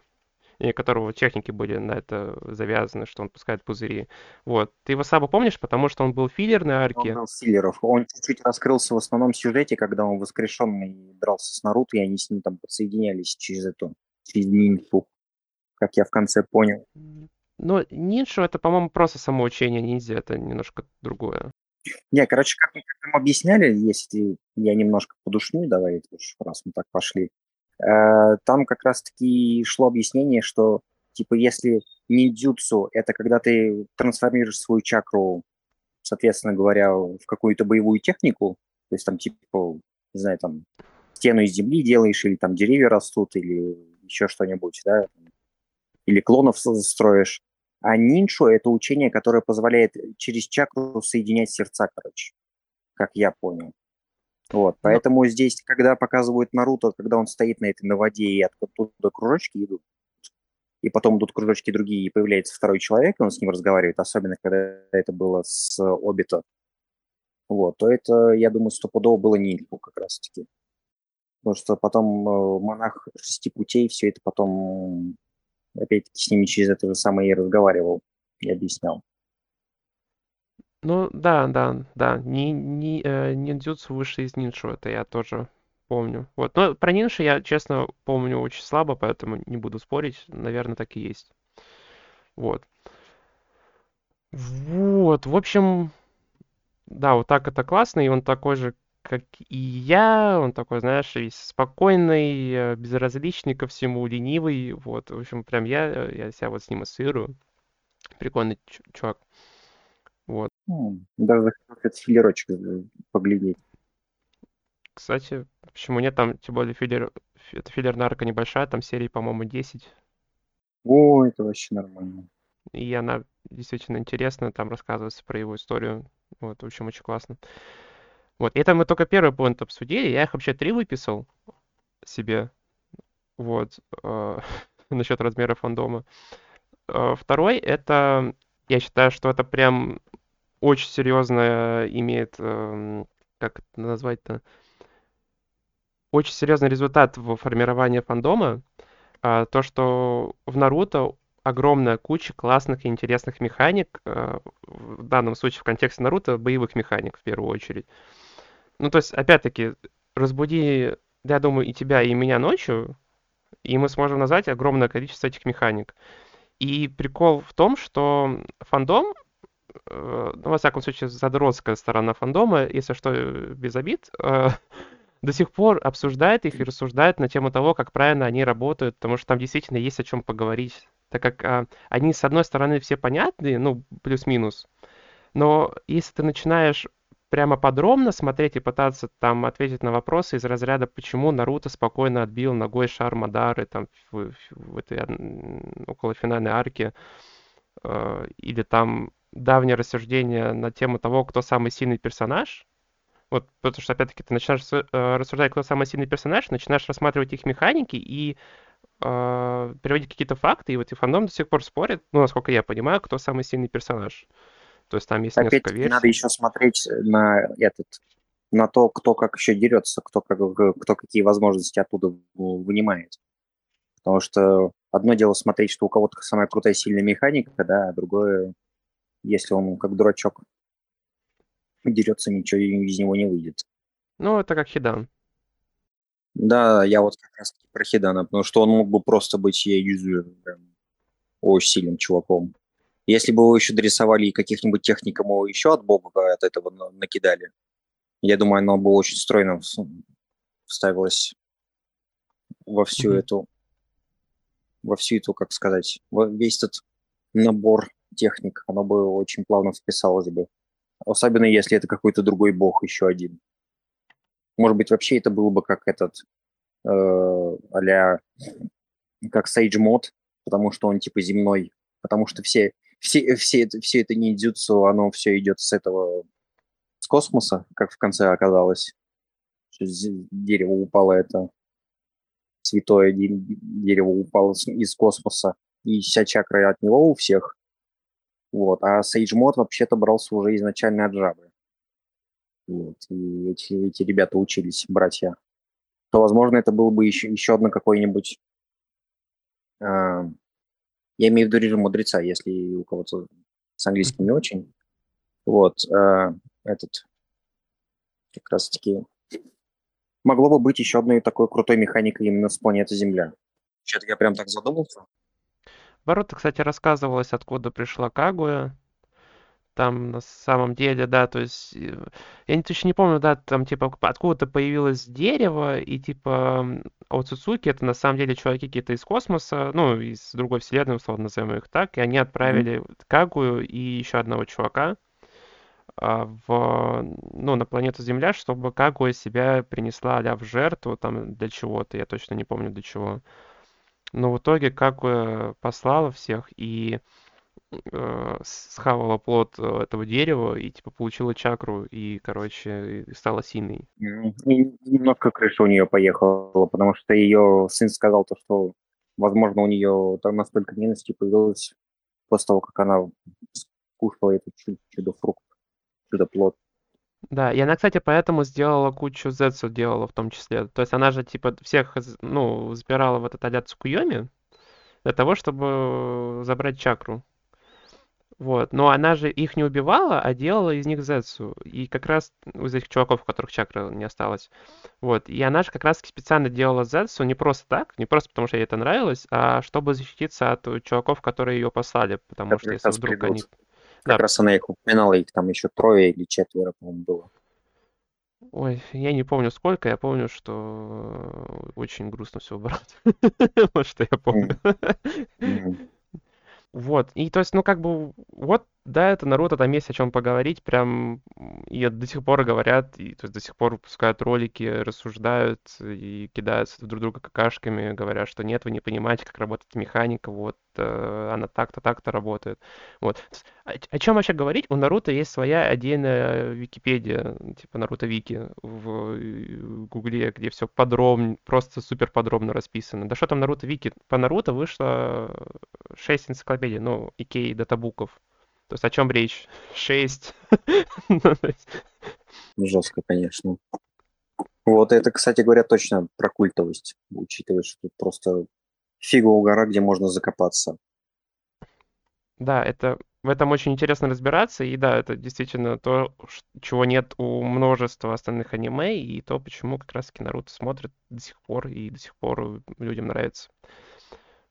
и которого техники были на это завязаны, что он пускает пузыри. Вот. Ты его слабо помнишь, потому что он был в филлерной Он арке. был Силлеров. Он чуть-чуть раскрылся в основном сюжете, когда он воскрешенный дрался с Наруто, и они с ним там подсоединялись через эту, через ниндзю, как я в конце понял. Но нинджу это, по-моему, просто самоучение ниндзя, это немножко другое. Не, короче, как, как нам объясняли, если я немножко подушню, давай, раз мы так пошли, э, там как раз-таки шло объяснение, что, типа, если ниндзюцу– это когда ты трансформируешь свою чакру, соответственно говоря, в какую-то боевую технику, то есть там, типа, не знаю, там, стену из земли делаешь, или там деревья растут, или еще что-нибудь, да, или клонов строишь. А ниншу– это учение, которое позволяет через чакру соединять сердца, короче, как я понял. Вот, Но поэтому здесь, когда показывают Наруто, когда он стоит на этой на воде и оттуда кружочки идут, и потом идут кружочки другие, и появляется второй человек, и он с ним разговаривает, особенно когда это было с Обито, вот, то это, я думаю, стопудово было Нильфу как раз-таки. Потому что потом э, монах шести путей все это потом, опять-таки, с ними через это же самое и разговаривал, и объяснял. Ну, да, да, да. Ни, ни, э, ниндзюцу выше из ниншу, это я тоже помню. Вот. Но про ниншу я, честно, помню очень слабо, поэтому не буду спорить. Наверное, так и есть. Вот. Вот. В общем, да, вот так это классно, и он такой же, как и я. Он такой, знаешь, весь спокойный, э, безразличный ко всему, ленивый. Вот. В общем, прям я, э, я себя вот с ним ассоциирую. Прикольный чу- чувак. Вот. Даже захотел этот филерочек э, поглядеть. Кстати, почему нет, там, тем более, филлер, фи- это филлерная арка небольшая, там серии, по-моему, 10, О, это вообще нормально. и она действительно интересная, там рассказывается про его историю, вот, в общем, очень классно. Вот, это мы только первый пункт обсудили, я их вообще три выписал себе, вот, э, насчет размера фандома. Э, Второй, это, я считаю, что это прям очень серьезно имеет, эм, как это назвать-то, очень серьезный результат в формировании фандома. А, то, что в Наруто огромная куча классных и интересных механик, а, в данном случае в контексте Наруто боевых механик в первую очередь. Ну, то есть, опять-таки, разбуди, я думаю, и тебя, и меня ночью, и мы сможем назвать огромное количество этих механик. И прикол в том, что фандом, э, ну, во всяком случае, задротская сторона фандома, если что, э, без обид, э, до сих пор обсуждает их и рассуждает на тему того, как правильно они работают, потому что там действительно есть о чем поговорить. Так как а, они, с одной стороны, все понятны, ну, плюс-минус, но если ты начинаешь прямо подробно смотреть и пытаться там ответить на вопросы из разряда, почему Наруто спокойно отбил ногой шар Мадары там в, в этой м, околофинальной арке, э, или там давнее рассуждение на тему того, кто самый сильный персонаж, Вот, потому что, опять-таки, ты начинаешь э, рассуждать, кто самый сильный персонаж, начинаешь рассматривать их механики и э, приводить какие-то факты, и вот и фандом до сих пор спорит, ну, насколько я понимаю, кто самый сильный персонаж. То есть там есть несколько Опять-таки надо версий. еще смотреть на этот, на то, кто как еще дерется, кто, как, кто какие возможности оттуда вынимает. Потому что одно дело смотреть, что у кого-то самая крутая сильная механика, да, а другое, если он как дурачок дерется, ничего из него не выйдет. Ну, это как Хидан. Да, я вот как раз про Хидана, потому что он мог бы просто быть, я прям, очень сильным чуваком. Если бы его еще дорисовали и каких-нибудь техникам его еще от бога от этого на- накидали, я думаю, оно бы очень стройно вс- вставилось во всю Мгм. эту, во всю эту, как сказать, весь этот набор техник, оно бы очень плавно вписалось бы. Особенно если это какой-то другой бог еще один. Может быть, вообще это был бы как этот, э, а как Sage мод, потому что он типа земной, потому что все, все, все, это, все это ниндзюцу, оно все идет с этого, с космоса, как в конце оказалось. Дерево упало, это святое де- дерево упало из космоса, и вся чакра от него у всех. Вот. А Sage мод вообще-то брался уже изначально от жабы. Вот. И эти, эти ребята учились, братья. То, возможно, это был бы еще, еще одно какое-нибудь а, я имею в виду режим мудреца, если у кого-то с английским не очень. Вот, а, этот, как раз-таки, могло бы быть еще одной такой крутой механикой именно с планеты Земля. Что-то я прям так задумался. Ворота, кстати, рассказывалось, откуда пришла Кагуя. Там на самом деле, да, то есть э, я не, точно не помню, да, там типа откуда-то появилось дерево, и типа м, Оцуцуки это на самом деле чуваки какие-то из космоса, ну, из другой вселенной, условно назовем их так, и они отправили Кагую и еще одного чувака а, в, ну, на планету Земля, чтобы Кагуя себя принесла а в жертву там для чего-то, я точно не помню для чего. Но в итоге Кагуя послала всех и э, схавала плод э, этого дерева и типа получила чакру и, короче, стала сильной. М, И немножко крыша у нее поехала, потому что ее сын сказал то, что, возможно, у нее там настолько ненависти появилось после того, как она скушала этот чу- чудо-фрукт, чудо-плод. Да, и она, кстати, поэтому сделала кучу зетсу делала в том числе. То есть она же типа всех, ну, забирала в этот а Цукуйоми для того, чтобы забрать чакру. Вот. Но она же их не убивала, а делала из них зетсу. И как раз из этих чуваков, у которых чакры не осталось. Вот. И она же как раз специально делала зетсу не просто так, не просто потому, что ей это нравилось, а чтобы защититься от чуваков, которые ее послали. Потому что Которые если вдруг придут. они... Как Да. раз она их упоминала, их там еще трое или четверо, по-моему, было. Ой, я не помню сколько, я помню, что очень грустно все убрать. Вот что я помню. Вот, и то есть, ну, как бы, вот, да, это Наруто, там есть о чем поговорить, прям, и до сих пор говорят, и то есть до сих пор выпускают ролики, рассуждают и кидаются друг друга какашками, говорят, что нет, вы не понимаете, как работает механика, вот, э, она так-то, так-то работает. Вот. Есть О, о чем вообще говорить? У Наруто есть своя отдельная Википедия, типа Наруто Вики в э, Гугле, где все подробно, просто супер подробно расписано. Да что там Наруто Вики? По Наруто вышло 6 энциклопедий, ну, Икей датабуков. То есть о чем речь? 6. Жестко, конечно. Вот это, кстати говоря, точно про культовость, учитывая, что тут просто фиговая гора, где можно закопаться. Да, это в этом очень интересно разбираться, и да, это действительно то, чего нет у множества остальных аниме, и то, почему как раз-таки Наруто смотрят до сих пор, и до сих пор людям нравится.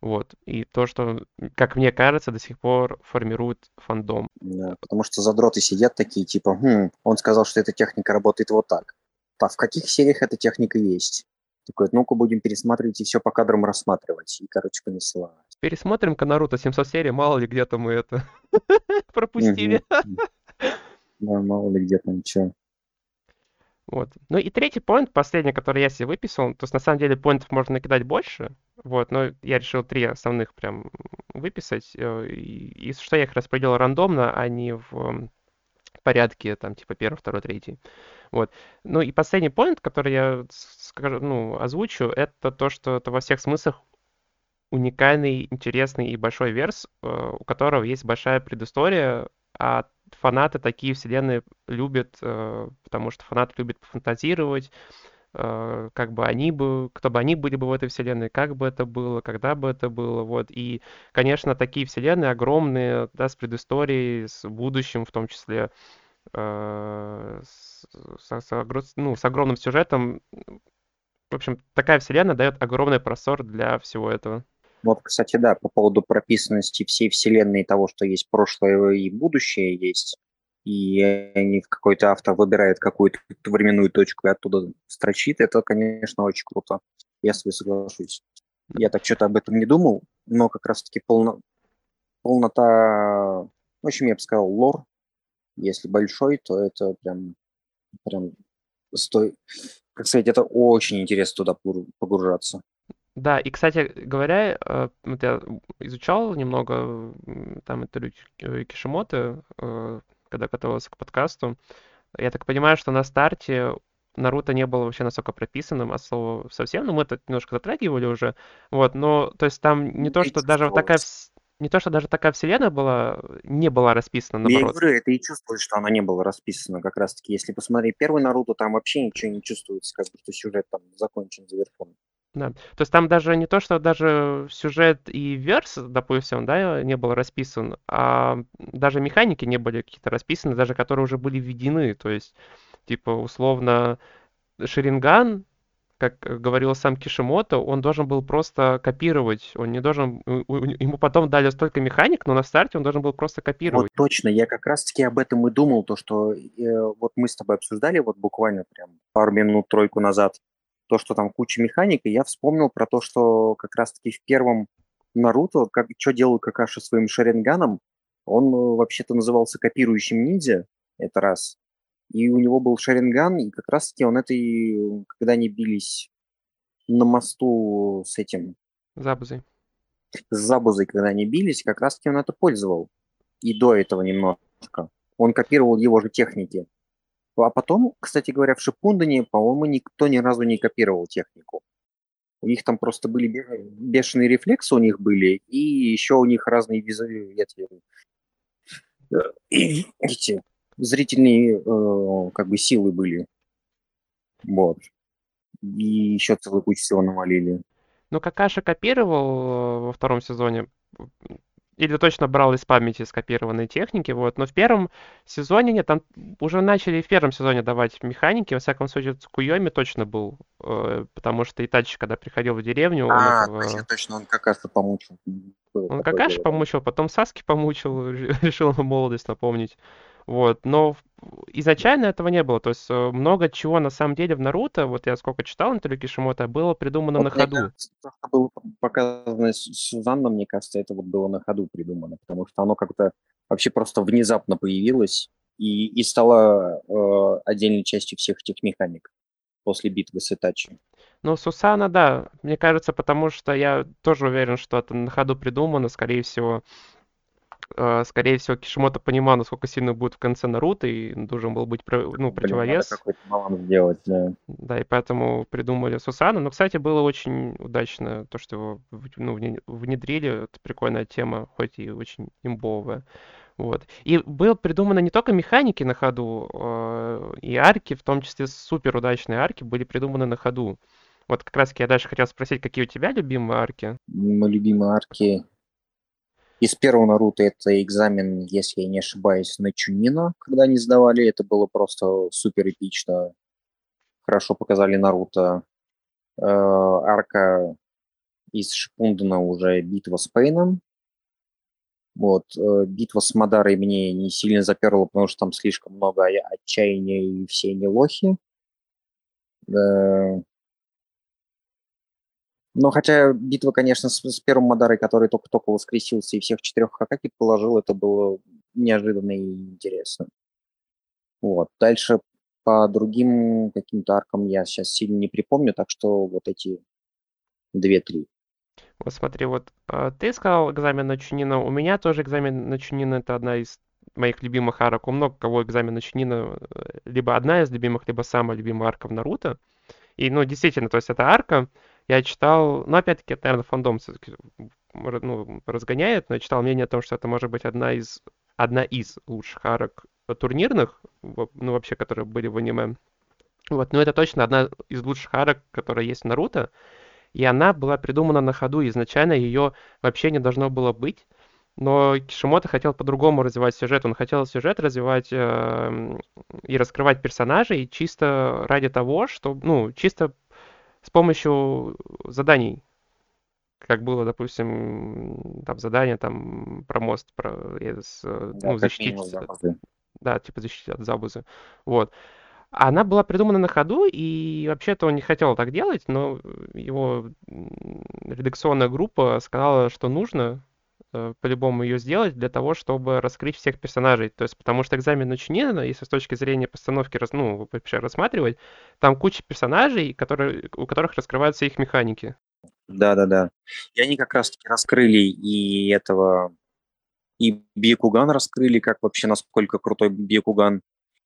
Вот. И то, что, как мне кажется, до сих пор формирует фандом. Да, потому что задроты сидят такие, типа, «Хм, он сказал, что эта техника работает вот так. А в каких сериях эта техника есть? Такой, ну-ка будем пересматривать и все по кадрам рассматривать. И, короче, понесла. Пересмотрим-ка Наруто 700 серий, мало ли где-то мы это пропустили. Да, мало ли где там что. Вот. Ну и третий поинт, последний, который я себе выписал, то есть на самом деле поинтов можно накидать больше, вот, но я решил три основных прям выписать, э, и, и что я их распределил рандомно, а не в порядке, там, типа, первый, второй, третий. Вот. Ну и последний point, который я скажу, ну, озвучу, это то, что это во всех смыслах уникальный, интересный и большой верс, э, у которого есть большая предыстория, а фанаты такие вселенные любят, э, потому что фанаты любят пофантазировать, э, как бы они бы, кто бы они были бы в этой вселенной, как бы это было, когда бы это было, вот. И, конечно, такие вселенные огромные, да, с предысторией, с будущим в том числе, с, с, ну, с огромным сюжетом. В общем, такая вселенная дает огромный простор для всего этого. Вот, кстати, да, по поводу прописанности всей вселенной того, что есть прошлое и будущее есть, и они какой-то автор выбирает какую-то временную точку и оттуда строчит, это, конечно, очень круто. Я с вами соглашусь. Я так что-то об этом не думал, но как раз-таки полно... полнота, в общем, я бы сказал, лор, если большой, то это прям, прям стой... Как сказать, это очень интересно туда погружаться. Да, и, кстати говоря, э, вот я изучал немного там интервью Кишимота, э, когда готовился к подкасту. Я так понимаю, что на старте Наруто не было вообще настолько прописанным, а слово совсем, но мы это немножко затрагивали уже. Вот, но, то есть там не то, что даже такая не то, что даже такая вселенная была, не была расписана, наоборот. Я говорю, это и чувствуешь, что она не была расписана как раз-таки. Если посмотреть первый Наруто, там вообще ничего не чувствуется, как бы, что сюжет там закончен, завершен. Да. То есть там даже не то, что даже сюжет и верс, допустим, да, не был расписан, а даже механики не были какие-то расписаны, даже которые уже были введены. То есть, типа, условно, Шеринган, как говорил сам Кишимото, он должен был просто копировать, он не должен, ему потом дали столько механик, но на старте он должен был просто копировать. Вот точно, я как раз-таки об этом и думал, то, что э, вот мы с тобой обсуждали вот буквально прям пару минут, тройку назад, то, что там куча механик, и я вспомнил про то, что как раз-таки в первом Наруто, как, что делал Какаши своим Шаренганом, он э, вообще-то назывался копирующим ниндзя, это раз. И у него был Шаренган, и как раз-таки он это и, когда они бились на мосту с этим... Забузой. С Забузой, когда они бились, как раз-таки он это пользовал. И до этого немножко. Он копировал его же техники. А потом, кстати говоря, в Шипундане, по-моему, никто ни разу не копировал технику. У них там просто были бешеные рефлексы у них были, и еще у них разные эти, э, эти зрительные э, как бы силы были. Вот. И еще целую кучу всего навалили. Ну, Какаша копировал э, во втором сезоне или точно брал из памяти скопированные техники, вот. Но в первом сезоне нет, там уже начали в первом сезоне давать механики, во всяком случае, Куйоми точно был, э, потому что Итачи, когда приходил в деревню, а, этого... точно, он Какаши помучил. Он Какаши помучил, потом Саски помучил, решил ему молодость напомнить. Вот, но изначально этого не было. То есть э, много чего на самом деле в Наруто, вот я сколько читал интервью Кишимота, было придумано вот на ходу. Кажется, то, что было показано Сузанна, мне кажется, это вот было на ходу придумано, потому что оно как-то вообще просто внезапно появилось и, и стало э, отдельной частью всех этих механик после битвы с Итачи. Ну, Сусана, да, мне кажется, потому что я тоже уверен, что это на ходу придумано, скорее всего, скорее всего, Кишимото понимал, насколько сильно будет в конце Наруто, и должен был быть ну, противовес. Какой-то баланс да. Да, и поэтому придумали Сусана. Но, кстати, было очень удачно то, что его ну, внедрили. Это прикольная тема, хоть и очень имбовая. Вот. И было придумано не только механики на ходу, а, и арки, в том числе супер удачные арки, были придуманы на ходу. Вот как раз я дальше хотел спросить, какие у тебя любимые арки? Мои любимые арки из первого Наруто это экзамен, если я не ошибаюсь, на Чунина, когда они сдавали. Это было просто супер эпично. Хорошо показали Наруто. Э, арка из Шипундена уже битва с Пейном. Вот. Э, битва с Мадарой мне не сильно заперла, потому что там слишком много отчаяния и все не лохи. Э, но хотя битва, конечно, с, с первым Мадарой, который только-только воскресился и всех четырех Хакаки положил, это было неожиданно и интересно. Вот. Дальше по другим каким-то аркам я сейчас сильно не припомню, так что вот эти две-три. Вот смотри, вот а, ты сказал экзамен на Чунина, у меня тоже экзамен на Чунина это одна из моих любимых арок. У много кого экзамен Чинина э, либо одна из любимых, либо самая любимая арка в Наруто. И, ну, действительно, то есть эта арка, я читал, ну, опять-таки, это, наверное, фандом ну, разгоняет, но я читал мнение о том, что это может быть одна из, одна из лучших арок турнирных, ну, вообще, которые были в аниме. Вот, но это точно одна из лучших арок, которая есть в Наруто. И она была придумана на ходу. Изначально ее вообще не должно было быть. Но Кишимото хотел по-другому развивать сюжет. Он хотел сюжет развивать э, и раскрывать персонажей чисто ради того, что, ну, чисто с помощью заданий. Как было, допустим, там задание там про мост, про, из, э, да, ну, защитить. Да, типа защитить от забузы. Вот. Она была придумана на ходу, и вообще-то он не хотел так делать, но его редакционная группа сказала, что нужно по-любому ее сделать для того, чтобы раскрыть всех персонажей. То есть, потому что экзамен Чинина, если с точки зрения постановки, ну, вообще рассматривать, там куча персонажей, которые, у которых раскрываются их механики. Да-да-да. И они как раз-таки раскрыли и этого, и Бьякуган раскрыли, как вообще, насколько крутой Бьякуган.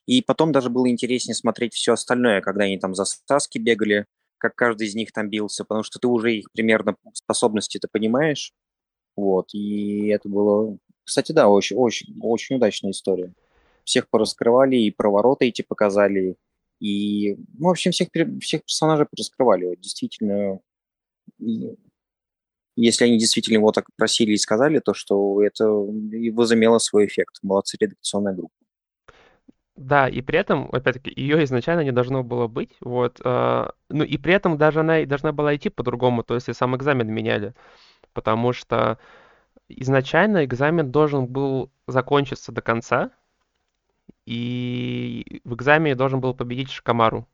И потом даже было интереснее смотреть все остальное, когда они там за Саски бегали, как каждый из них там бился, потому что ты уже их примерно способности-то понимаешь. Вот, и это было... Кстати, да, очень, очень, очень удачная история. Всех пораскрывали, и про ворота эти показали, и, ну, в общем, всех, всех персонажей пораскрывали. Вот, действительно, если они действительно его так просили и сказали, то что это возымело свой эффект. Молодцы, редакционная группа. Да, и при этом, опять-таки, ее изначально не должно было быть, вот, э, ну и при этом даже она и должна была идти по-другому, то есть и сам экзамен меняли, потому что изначально экзамен должен был закончиться до конца, и в экзамене должен был победить Шикамару.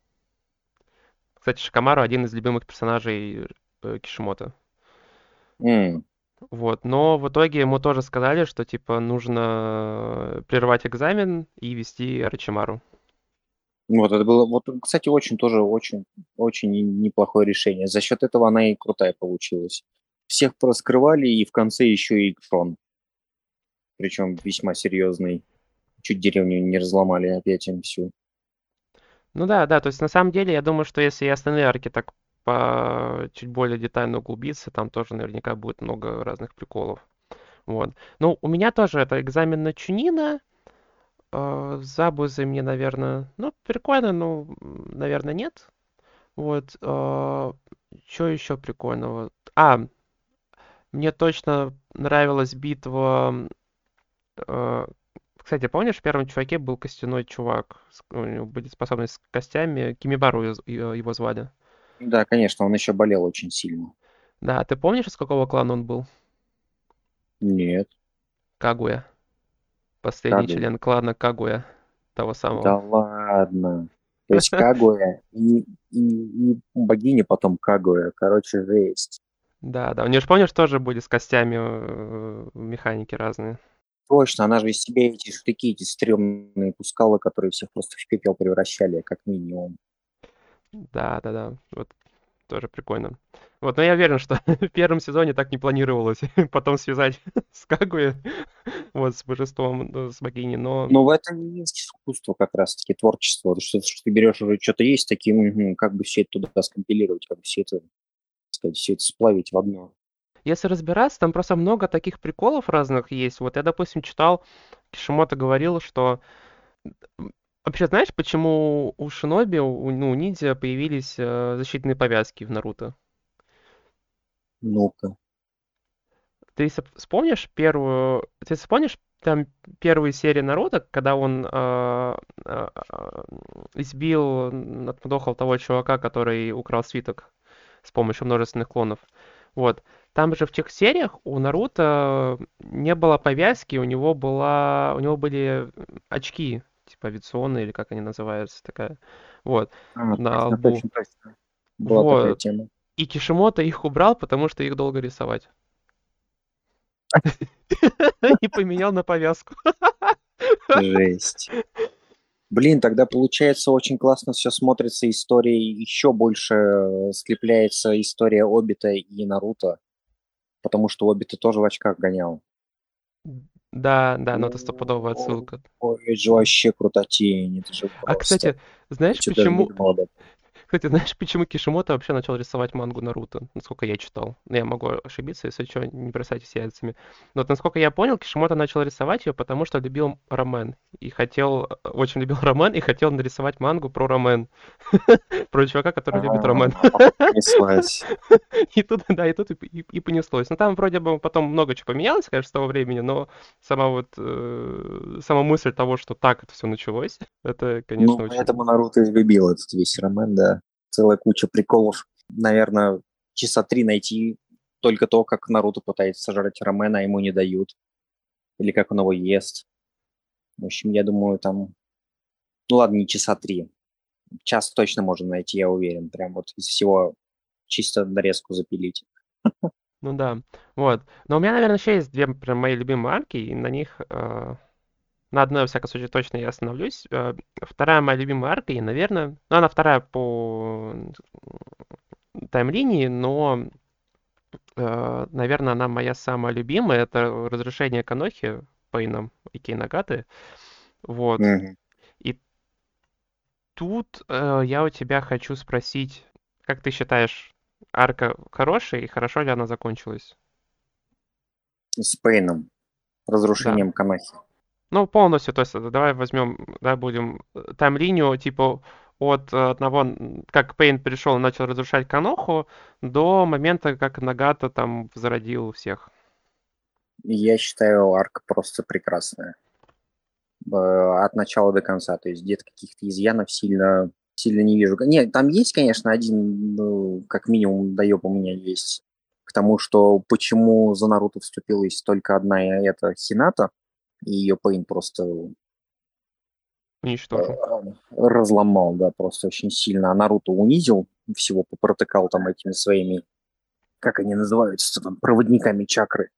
Кстати, Шикамару один из любимых персонажей э, Кишимото. Mm. Вот, но в итоге ему тоже сказали, что типа нужно прервать экзамен и вести Арачимару. Вот, это было, вот, кстати, очень тоже очень, очень неплохое решение. За счет этого она и крутая получилась. Всех проскрывали, и в конце еще и Кшон. Причем весьма серьезный. Чуть деревню не разломали опять им всю. Ну да, да, то есть на самом деле я думаю, что если и остальные арки так по чуть более детально углубиться, там тоже наверняка будет много разных приколов. Вот. Ну, у меня тоже это экзамен на Чунина. Э, Забузы мне, наверное, ну, прикольно, но, наверное, нет. Вот. Э, что еще прикольного? А, мне точно нравилась битва... Э, кстати, помнишь, в первом чуваке был костяной чувак, у него были способности с костями, Кимибару его звали. Да, конечно, он еще болел очень сильно. Да, ты помнишь, из какого клана он был? Нет. Кагуя. Последний Кагуя. член клана Кагуя. Того самого. Да ладно. То есть Кагуя и, и, и богиня потом Кагуя. Короче, жесть. Да, да. У нее же, помнишь, тоже были с костями э, механики разные. Точно, она же из себя эти штыки, эти стрёмные пускала, которые всех просто в пепел превращали, как минимум. Да, да, да. Вот тоже прикольно. Вот, но я уверен, что в первом сезоне так не планировалось потом связать с Кагуей, вот, с божеством, ну, с богиней, но... Но в этом и есть искусство как раз-таки, творчество, что, что ты берешь уже что-то есть, таким, как бы все это туда скомпилировать, как бы все это, сказать, все это сплавить в одно. Если разбираться, там просто много таких приколов разных есть. Вот я, допустим, читал, Кишимото говорил, что Вообще, знаешь, почему у Шиноби, у, ну, у ниндзя появились э, защитные повязки в Наруто? Ну-ка. Ты вспомнишь первую... Ты вспомнишь там первую серию Наруто, когда он э, э, избил, отмудохал того чувака, который украл свиток с помощью множественных клонов. Вот. Там же в тех сериях у Наруто не было повязки, у него была, у него были очки типа авиационная или как они называются, такая. Вот. А, на точно, лбу. Точно, точно. Была вот. такая тема. И Кишимото их убрал, потому что их долго рисовать. И поменял на повязку. Жесть. Блин, тогда получается очень классно все смотрится история, еще больше э, скрепляется история Обита и Наруто, потому что Обита тоже в очках гонял. Да, да, но это стопудовая отсылка. Ой, это же вообще крутотень, это же А, кстати, знаешь, что почему. Кстати, знаешь, почему Кишимото вообще начал рисовать мангу Наруто? Насколько я читал. Ну, Я могу ошибиться, если что, не бросайтесь яйцами. Но вот насколько я понял, Кишимото начал рисовать ее, потому что любил рамен. И хотел, э, очень любил рамен, и хотел нарисовать мангу про рамен. Про чувака, который любит рамен. А, понеслась. И тут, да, и тут и, понеслось. Ну, там вроде бы потом много чего поменялось, конечно, с того времени, но сама вот, э, сама мысль того, что так это все началось, это, конечно, Ну, очень... поэтому Наруто любил этот весь роман, да. Целая куча приколов. Наверное, часа три найти только то, как Наруто пытается сожрать рамена, а ему не дают. Или как он его ест. В общем, я думаю, там... Ну ладно, не часа три. Час точно можно найти, я уверен. Прям вот из всего чисто нарезку запилить. Ну да, вот. Но у меня, наверное, еще есть две прям мои любимые арки, и на них, э, на одной, во всяком случае, точно я остановлюсь. Э, вторая моя любимая арка, и, наверное, ну, она вторая по таймлинии, но, э, наверное, она моя самая любимая. Это разрушение Канохи Пейном и Кейнагаты. Вот. Мгм. И тут э, я у тебя хочу спросить, как ты считаешь, арка хорошая и хорошо ли она закончилась? С Пейном. Разрушением Канахи. Ну, полностью, то есть э, давай возьмем, да, будем э, тайм-линию, типа от э, одного, как Пейн пришел и начал разрушать Каноху, до момента, как Нагата там возродил всех. Я считаю, арка просто прекрасная. От начала до конца. То есть где-то каких-то изъянов сильно, сильно не вижу. Нет, там есть, конечно, один, ну, как минимум, доеб у меня есть. К тому, что почему за Наруто вступилась только одна и это Хината, и ее Пейн просто э, Уничтожил. разломал, да, просто очень сильно. А Наруто унизил, всего попротыкал там этими своими, как они называются, там, проводниками чакры.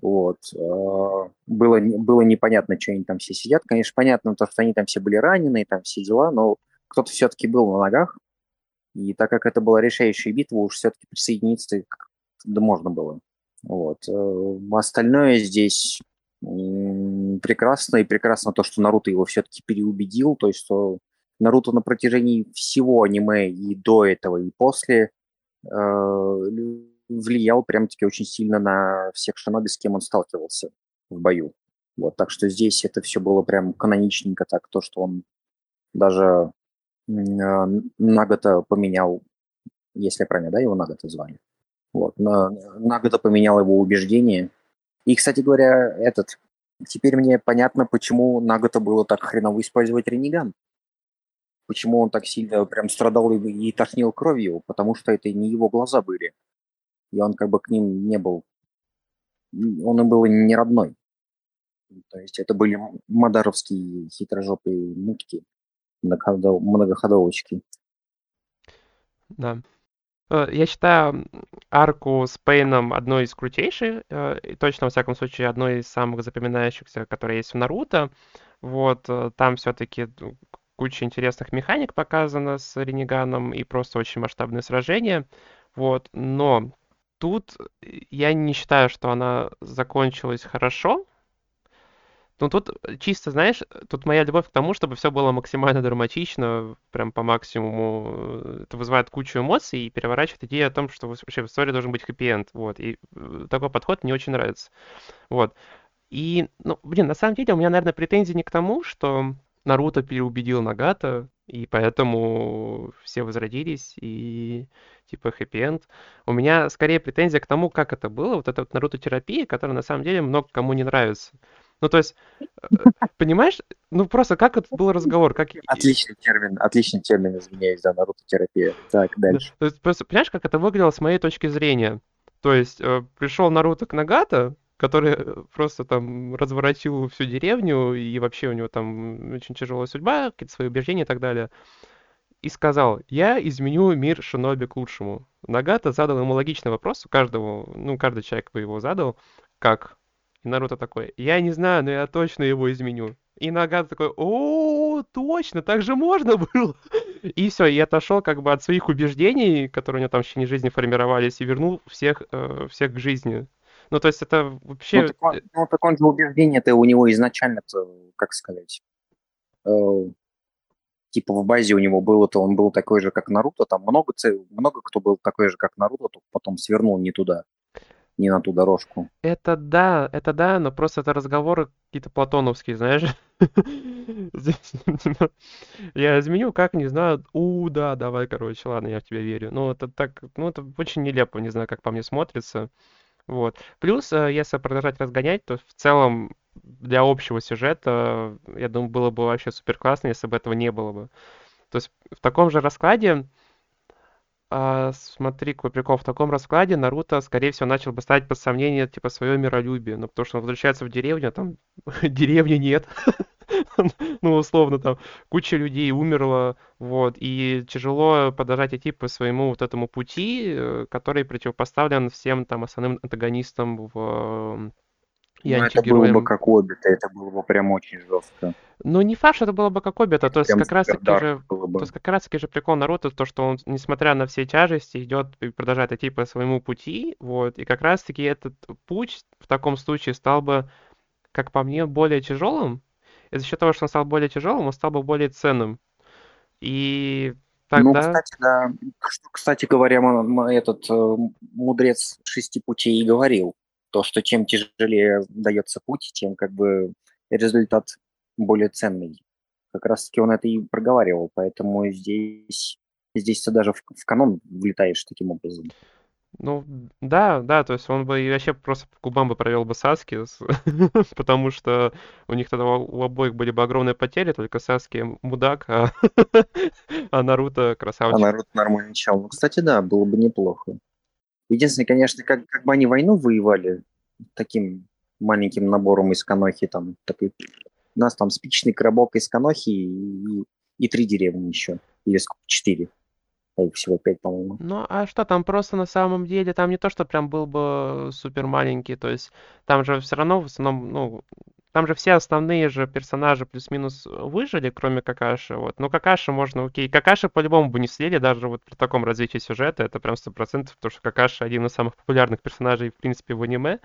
Вот. э, Было, было непонятно, что они там все сидят. Конечно, понятно, то, что они там все были ранены, там все дела, но кто-то все-таки был на ногах. И так как это была решающая битва, уж все-таки присоединиться да можно было. Вот. э, Остальное здесь прекрасно, и прекрасно то, что Наруто его все-таки переубедил, то есть что Наруто на протяжении всего аниме и до этого, и после э, влиял прям-таки очень сильно на всех шиноби, с кем он сталкивался в бою. Вот, так что здесь это все было прям каноничненько так, то, что он даже э, Нагата поменял, если я правильно, да, его Нагата звали. Вот, на, Нагата поменял его убеждение. И, кстати говоря, этот, теперь мне понятно, почему Нагата было так хреново использовать Ренеган. Почему он так сильно прям страдал и, и тошнил кровью, потому что это не его глаза были. И он как бы к ним не был, он им был не родной. То есть это были мадаровские хитрожопые мутки, многоходов- многоходовочки. Да. Э, Я считаю арку с Пейном одной из крутейших, э, и точно, во всяком случае, одной из самых запоминающихся, которая есть в Наруто. Вот, э, там все-таки куча интересных механик показана с Ренеганом и просто очень масштабные сражения. Вот, но тут я не считаю, что она закончилась хорошо. Ну, тут э, чисто, знаешь, э, тут моя любовь к тому, чтобы все было максимально драматично, прям по максимуму. Э, Это вызывает кучу эмоций и переворачивает идею о том, что вообще в истории должен быть хэппи-энд. Вот. И такой подход мне очень нравится. Вот. И, ну, блин, на самом деле у меня, наверное, претензии не к тому, что Наруто переубедил Нагата, и поэтому все возродились, и типа хэппи-энд. У меня скорее претензия к тому, как это было, вот эта вот Наруто-терапия, которая на самом деле много кому не нравится. Ну, то есть, э, понимаешь, ну просто как это был разговор, как... Отличный термин, отличный термин, извиняюсь, за Наруто-терапия. Так, Да, дальше. То есть, просто, понимаешь, как это выглядело с моей точки зрения? То есть, э, пришел Наруто к Нагата, который э, просто там разворотил всю деревню, и вообще у него там очень тяжелая судьба, какие-то свои убеждения и так далее, и сказал, я изменю мир Шиноби к лучшему. Нагата задал ему логичный вопрос, у каждого, ну, каждый человек бы его задал, как? Наруто такой, я не знаю, но я точно его изменю. И Нагата такой, о, точно, так же можно было. И все, и отошел как бы от своих убеждений, которые у него там в течение жизни формировались, и вернул всех, э, всех к жизни. Ну, то есть это Ну вообще... так он, э, ну, так он же убеждение-то у него изначально, как сказать, э, типа в базе у него было-то, он был такой же, как Наруто, там много, много кто был такой же, как Наруто, только потом свернул не туда, не на ту дорожку. Это да, это да, но просто это разговоры какие-то платоновские, знаешь. Я изменю, как, не знаю. У, да, давай, короче, ладно, я в тебя верю. Ну, это так, ну, это очень нелепо, не знаю, как по мне смотрится. Вот. Плюс, э, если продолжать разгонять, то в целом для общего сюжета, я думаю, было бы вообще супер классно, если бы этого не было бы. То есть в таком же раскладе, а, смотри, какой прикол, в таком раскладе Наруто, скорее всего, начал бы ставить под сомнение, типа, свое миролюбие. Ну, потому что он возвращается в деревню, а там деревни нет. Ну, условно, там куча людей умерла, вот, и тяжело продолжать идти по своему вот этому пути, э, который противопоставлен всем там основным антагонистам в и Ну, это было бы как Обита, это было бы прям очень жестко. Ну, не что это было бы как Хоббита, то есть как раз таки же, то есть как раз таки же прикол Наруто, то, что он, несмотря на все тяжести, идет и продолжает идти по своему пути, вот, и как раз таки этот путь в таком случае стал бы, как по мне, более тяжелым, и за счет того, что он стал более тяжелым, он стал бы более ценным. И Ну, тогда, кстати, да. Что, кстати говоря, этот э, мудрец шести путей и говорил, то, что чем тяжелее дается путь, тем как бы результат более ценный. Как раз-таки он это и проговаривал, поэтому здесь, здесь ты даже в, в канон влетаешь таким образом. ну, да, да, то есть он бы и вообще просто по губам бы провел бы Саски, потому что у них тогда у обоих были бы огромные потери, только Саски мудак, а, а Наруто А красавчик. народ нормально чал. Ну, кстати, да, было бы неплохо. Единственное, конечно, как, как бы они войну воевали таким маленьким набором из Канохи, там, такой, у нас там спичный коробок из Канохи и, и три деревни еще. Или сколько? Четыре. А их всего пять, по-моему. Ну, а что там просто на самом деле, там не то, что прям был бы супер маленький, то есть там же все равно в основном, ну, там же все основные же персонажи плюс-минус выжили, кроме Какаши, вот. Ну, Какаши можно, окей, Какаши по-любому бы не слили, даже вот при таком развитии сюжета, это прям сто процентов, потому что Какаши один из самых популярных персонажей, в принципе, в аниме,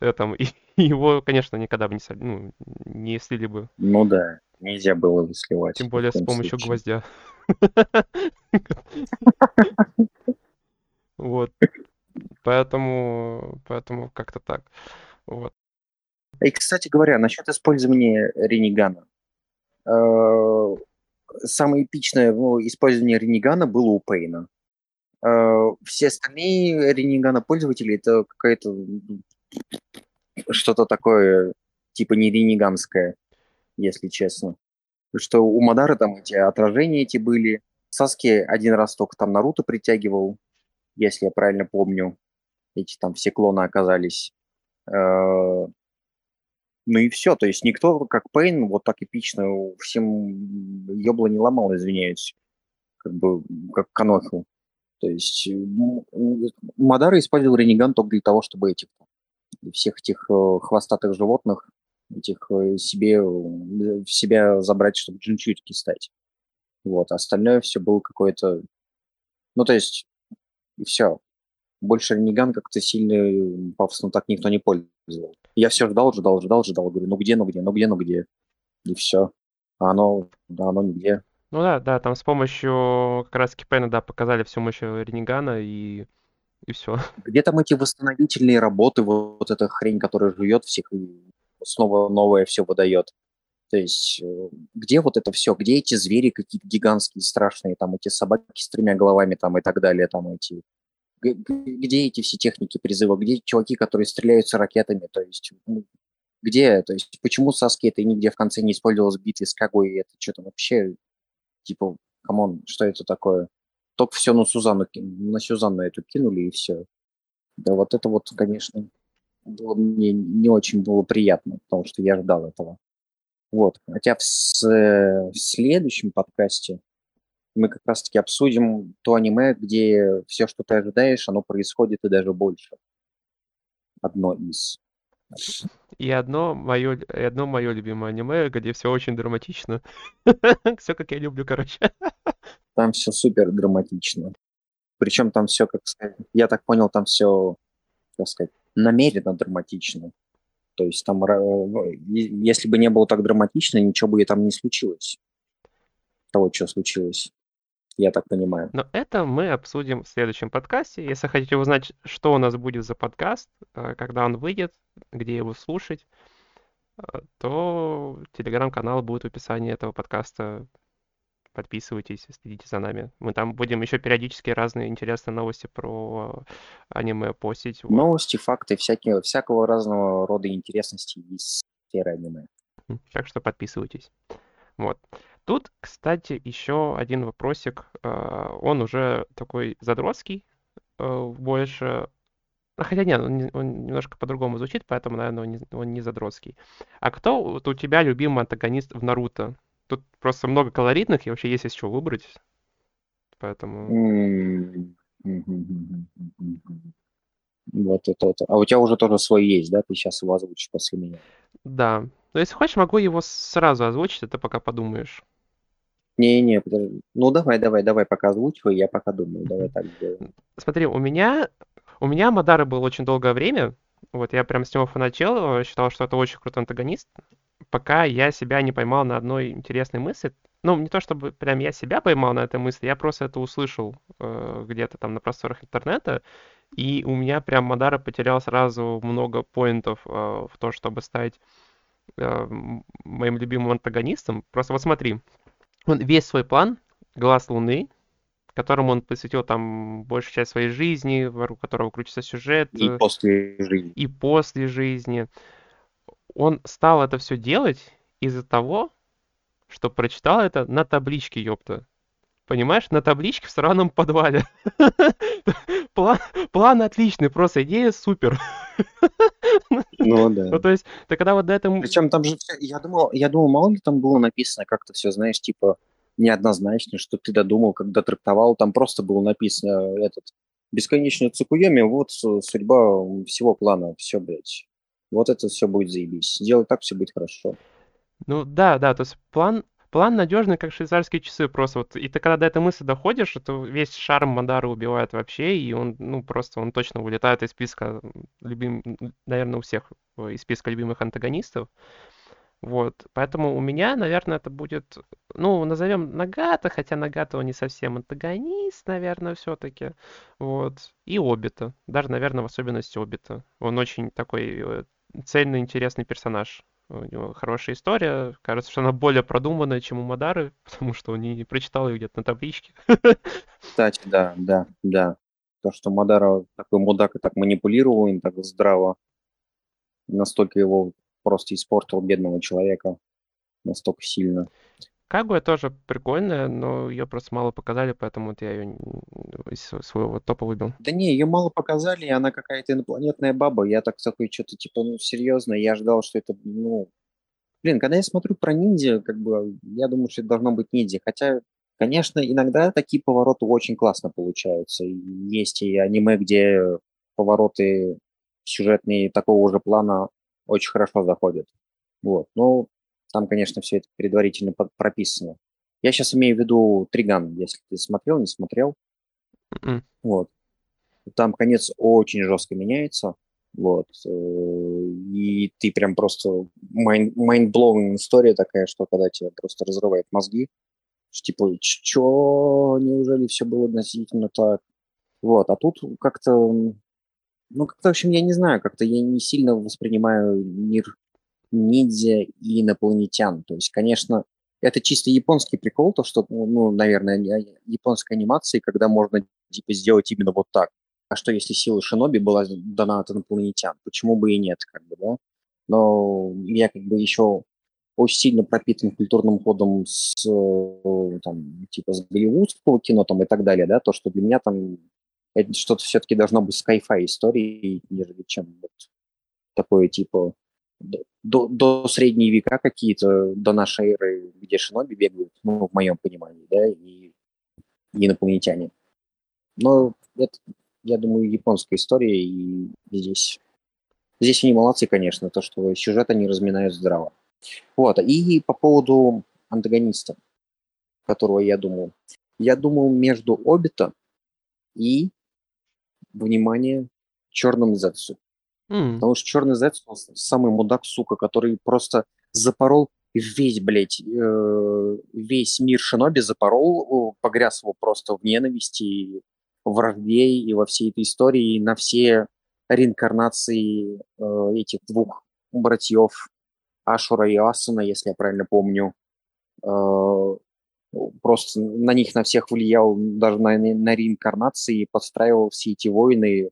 э, там, и его, конечно, никогда бы не, ну, не слили бы, Ну да, нельзя было его сливать. тем более с помощью случае. гвоздя. Вот, поэтому, поэтому как-то так, вот. И, кстати говоря, насчет использования Ренигана. Э, Самое эпичное ну, использование Ренигана было у Пейна. Э, Все остальные Ренигана пользователи это какая-то что-то такое типа не рениганское, если честно. Что у Мадары там эти отражения эти были. Саски один раз только там Наруто притягивал, если я правильно помню. Эти там все клоны оказались. Э, Ну и все, то есть никто, как Пейн, вот так эпично всем ёбла не ломал, извиняюсь, как бы, как Каноху. То есть м, Мадара использовал Ренеган только для того, чтобы этих всех этих э, хвостатых животных этих э, себе э, в себя забрать, чтобы джинчурики стать. Вот, а остальное все было какое-то... Ну, то есть, все. Больше Ренеган как-то сильно э, пафосно так никто не пользовал. Я все ждал, ждал, ждал, ждал. Говорю, ну где, ну где, ну где, ну где. И все. А оно, да, оно нигде. Ну да, да, там с помощью как раз Пэна, да, показали всю мощь Ренегана и, и все. Где там эти восстановительные работы, вот, эта хрень, которая жует всех и снова новое все выдает. То есть, э, где вот это все, где эти звери какие-то гигантские, страшные, там эти собаки с тремя головами там и так далее, там эти... Где эти все техники призыва, где чуваки, которые стреляются ракетами, то есть, ну, где, то есть, почему Саски это нигде в конце не использовалось в битве с Кагуей, это что-то вообще, типа, come on, что это такое? Только все на Сузанну, на Сюзанну эту кинули и все. Да вот это вот, конечно, было мне не очень было приятно, потому что я ждал этого. Вот. Хотя в, э, в следующем подкасте мы как раз-таки обсудим то аниме, где все, что ты ожидаешь, оно происходит и даже больше. Одно из. И одно мое, и одно мое любимое аниме, где все очень драматично. Все как я люблю, короче. Там все супер драматично. Причем там все, как сказать, я так понял, там все, как сказать, намеренно драматично. То есть там, если бы не было так драматично, ничего бы и там не случилось. Того, что случилось. Я так понимаю. Но это мы обсудим в следующем подкасте. Если хотите узнать, что у нас будет за подкаст, э, когда он выйдет, где его слушать, э, то телеграм-канал будет в описании этого подкаста. Подписывайтесь, следите за нами. Мы там будем еще периодически разные интересные новости про аниме постить. Новости, факты, всякие, всякого разного рода интересности из сферы аниме. Так что подписывайтесь. Вот. Тут, кстати, еще один вопросик. А, он уже такой задротский, э, больше... А, хотя нет, он, он немножко по-другому звучит, поэтому, наверное, он не, он не задротский. А кто вот у тебя любимый антагонист в Наруто? Тут просто много колоритных, и вообще есть из чего выбрать. Поэтому... Вот это, это. А у тебя уже тоже свой есть, да? Ты сейчас его озвучишь после меня. Да. Но если хочешь, могу его сразу озвучить, это пока подумаешь. Не-не. Ну давай, давай, давай пока озвучивай, я пока думаю, давай так сделаем. Смотри, у меня, у меня Мадара был очень долгое время, вот я прям с него фанател, считал, что это очень крутой антагонист, пока я себя не поймал на одной интересной мысли. Ну, не то чтобы прям я себя поймал на этой мысли, я просто это услышал э, где-то там на просторах интернета, и у меня прям Мадара потерял сразу много поинтов э, в то, чтобы стать э, моим любимым антагонистом. Просто вот смотри, он весь свой план «Глаз Луны», которому он посвятил там большую часть своей жизни, вокруг которого крутится сюжет. И э, после жизни. И после жизни. Он стал это все делать из-за того, что прочитал это на табличке, ёпта. Понимаешь, на табличке в сраном подвале. план, план отличный, просто идея супер. Ну да. Ну то есть, ты когда вот до этого... Причем там же, я думал, я думал, мало ли там было написано как-то все, знаешь, типа неоднозначно, что ты додумал, когда трактовал, там просто было написано этот бесконечный Цукуеми, вот судьба всего плана, все, блядь. Вот это все будет заебись. Делать так, все будет хорошо. Ну да, да, то есть план План надежный, как швейцарские часы просто. Вот, и ты когда до этой мысли доходишь, то весь шарм Мадара убивает вообще, и он, ну, просто он точно вылетает из списка любим, наверное, у всех э, из списка любимых антагонистов. Вот, поэтому у меня, наверное, это будет, ну, назовем Нагата, хотя Нагата он не совсем антагонист, наверное, все-таки. Вот, и Обита, даже, наверное, в особенности Обита. Он очень такой э, цельный, интересный персонаж у него хорошая история. Кажется, что она более продуманная, чем у Мадары, потому что он не прочитал ее где-то на табличке. Кстати, да, да, да. То, что Мадара такой мудак и так манипулировал им так здраво, настолько его просто испортил бедного человека, настолько сильно. Кагуя тоже прикольная, но ее просто мало показали, поэтому вот я ее из своего топа выбил. Да не, ее мало показали, и она какая-то инопланетная баба. Я так такой что-то типа, ну, серьезно, я ждал, что это, ну... Блин, когда я смотрю про ниндзя, как бы, я думаю, что это должно быть ниндзя. Хотя, конечно, иногда такие повороты очень классно получаются. Есть и аниме, где повороты сюжетные такого же плана очень хорошо заходят. Вот. Ну, там, конечно, все это предварительно прописано. Я сейчас имею в виду Триган, если ты смотрел, не смотрел. Mm-hmm. Вот. Там конец очень жестко меняется. Вот. Э, и ты прям просто mind-blowing история такая, что когда тебя просто разрывает мозги. Типа, чё, неужели все было относительно так? Вот, а тут как-то, ну, как-то, в общем, я не знаю, как-то я не сильно воспринимаю мир ниндзя и инопланетян. То есть, конечно, это чисто японский прикол, то, что, ну, наверное, японской анимации, когда можно типа сделать именно вот так. А что если сила Шиноби была дана от инопланетян? Почему бы и нет, как бы, да? Но я как бы еще очень сильно пропитан культурным кодом с, там, типа, с голливудского кино там и так далее, да, то, что для меня там это что-то все-таки должно быть sci-fi историей, нежели чем вот такое, типа, до, до средние века какие-то, до нашей эры, где шиноби бегают, ну, в моем понимании, да, и, и инопланетяне. Но это, я думаю, японская история, и здесь, здесь они молодцы, конечно, то, что сюжет они разминают здраво. Вот, и по поводу антагониста, которого я думал. Я думал между Обита и, внимание, Черным Зетсу. М, Потому что черный заяц он самый мудак, сука, который просто запорол весь, блядь, э, весь мир Шиноби запорол, погряз его просто в ненависти, и вражде и во всей этой истории, и на все реинкарнации э, этих двух братьев Ашура и Асуна, если я правильно помню. Э, просто на них на всех влиял, даже на, на реинкарнации, подстраивал все эти войны.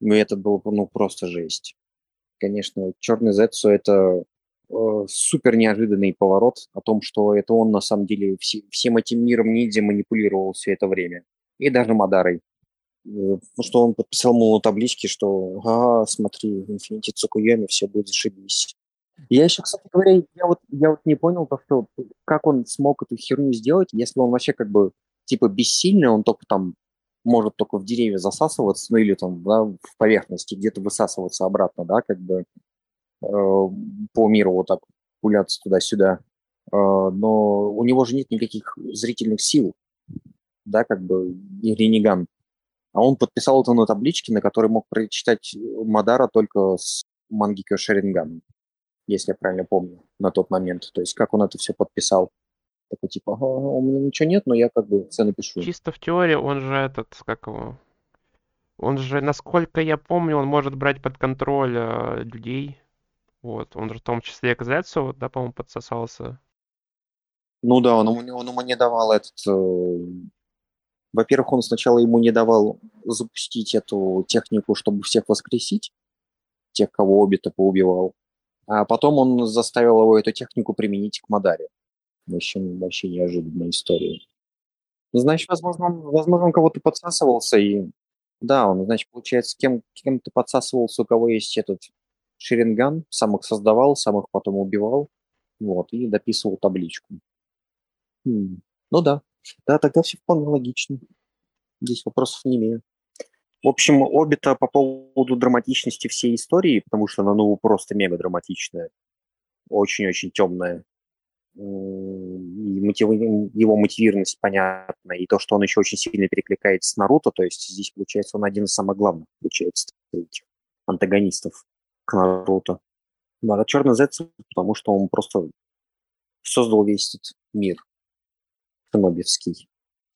Ну, это было ну, просто жесть. Конечно, Черный Зетсу это э, супер неожиданный поворот о том, что это он на самом деле все- всем этим миром ниндзя манипулировал все это время. И даже Мадарой. Э, Ну, что он подписал ему таблички, что ага, смотри, Инфинити Цукуями, все будет зашибись. Я еще, кстати говоря, я вот, я вот не понял, то, что, как он смог эту херню сделать, если он вообще как бы типа бессильный, он только там может только в деревья засасываться, ну или там да, в поверхности где-то высасываться обратно, да, как бы э, по миру вот так пуляться туда-сюда. Э, но у него же нет никаких зрительных сил, да, как бы и Ренеган. А он подписал это на табличке, на которой мог прочитать Мадара только с Мангикё Шаринганом, если я правильно помню, на тот момент. То есть как он это все подписал. Такой типа, ага, у меня ничего нет, но я как бы все напишу. Чисто в теории он же этот, как его... Он же, насколько я помню, он может брать под контроль э, людей. Вот, он же в том числе к да, по-моему, подсосался. Ну да, он, ему- он ему не давал этот... э, Во-первых, он сначала ему не давал запустить эту технику, чтобы всех воскресить, тех, кого Обита поубивал. А потом он заставил его эту технику применить к Мадаре. В общем, вообще неожиданная история. Ну, значит, возможно, возможно, он кого-то подсасывался, и да, он, значит, получается, кем, кем-то подсасывался, у кого есть этот Шеринган, сам их создавал, сам их потом убивал, вот, и дописывал табличку. Хм, Ну да, да, тогда все вполне логично. Здесь вопросов не имею. В общем, Обита по поводу драматичности всей истории, потому что она, ну, просто мега драматичная, очень-очень темная. И мотиви- его мотивированность понятна, и то, что он еще очень сильно перекликается с Наруто, то есть здесь, получается, он один из самых главных, получается, этих антагонистов к Наруто. Да, а Черный Зец, потому что он просто создал весь этот мир шинобивский,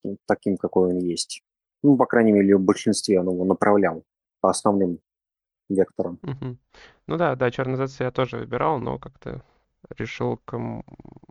ну, таким, какой он есть. Ну, по крайней мере, в большинстве он его направлял по основным векторам. Мгм. Ну да, да, Черный я тоже выбирал, но как-то решил к м,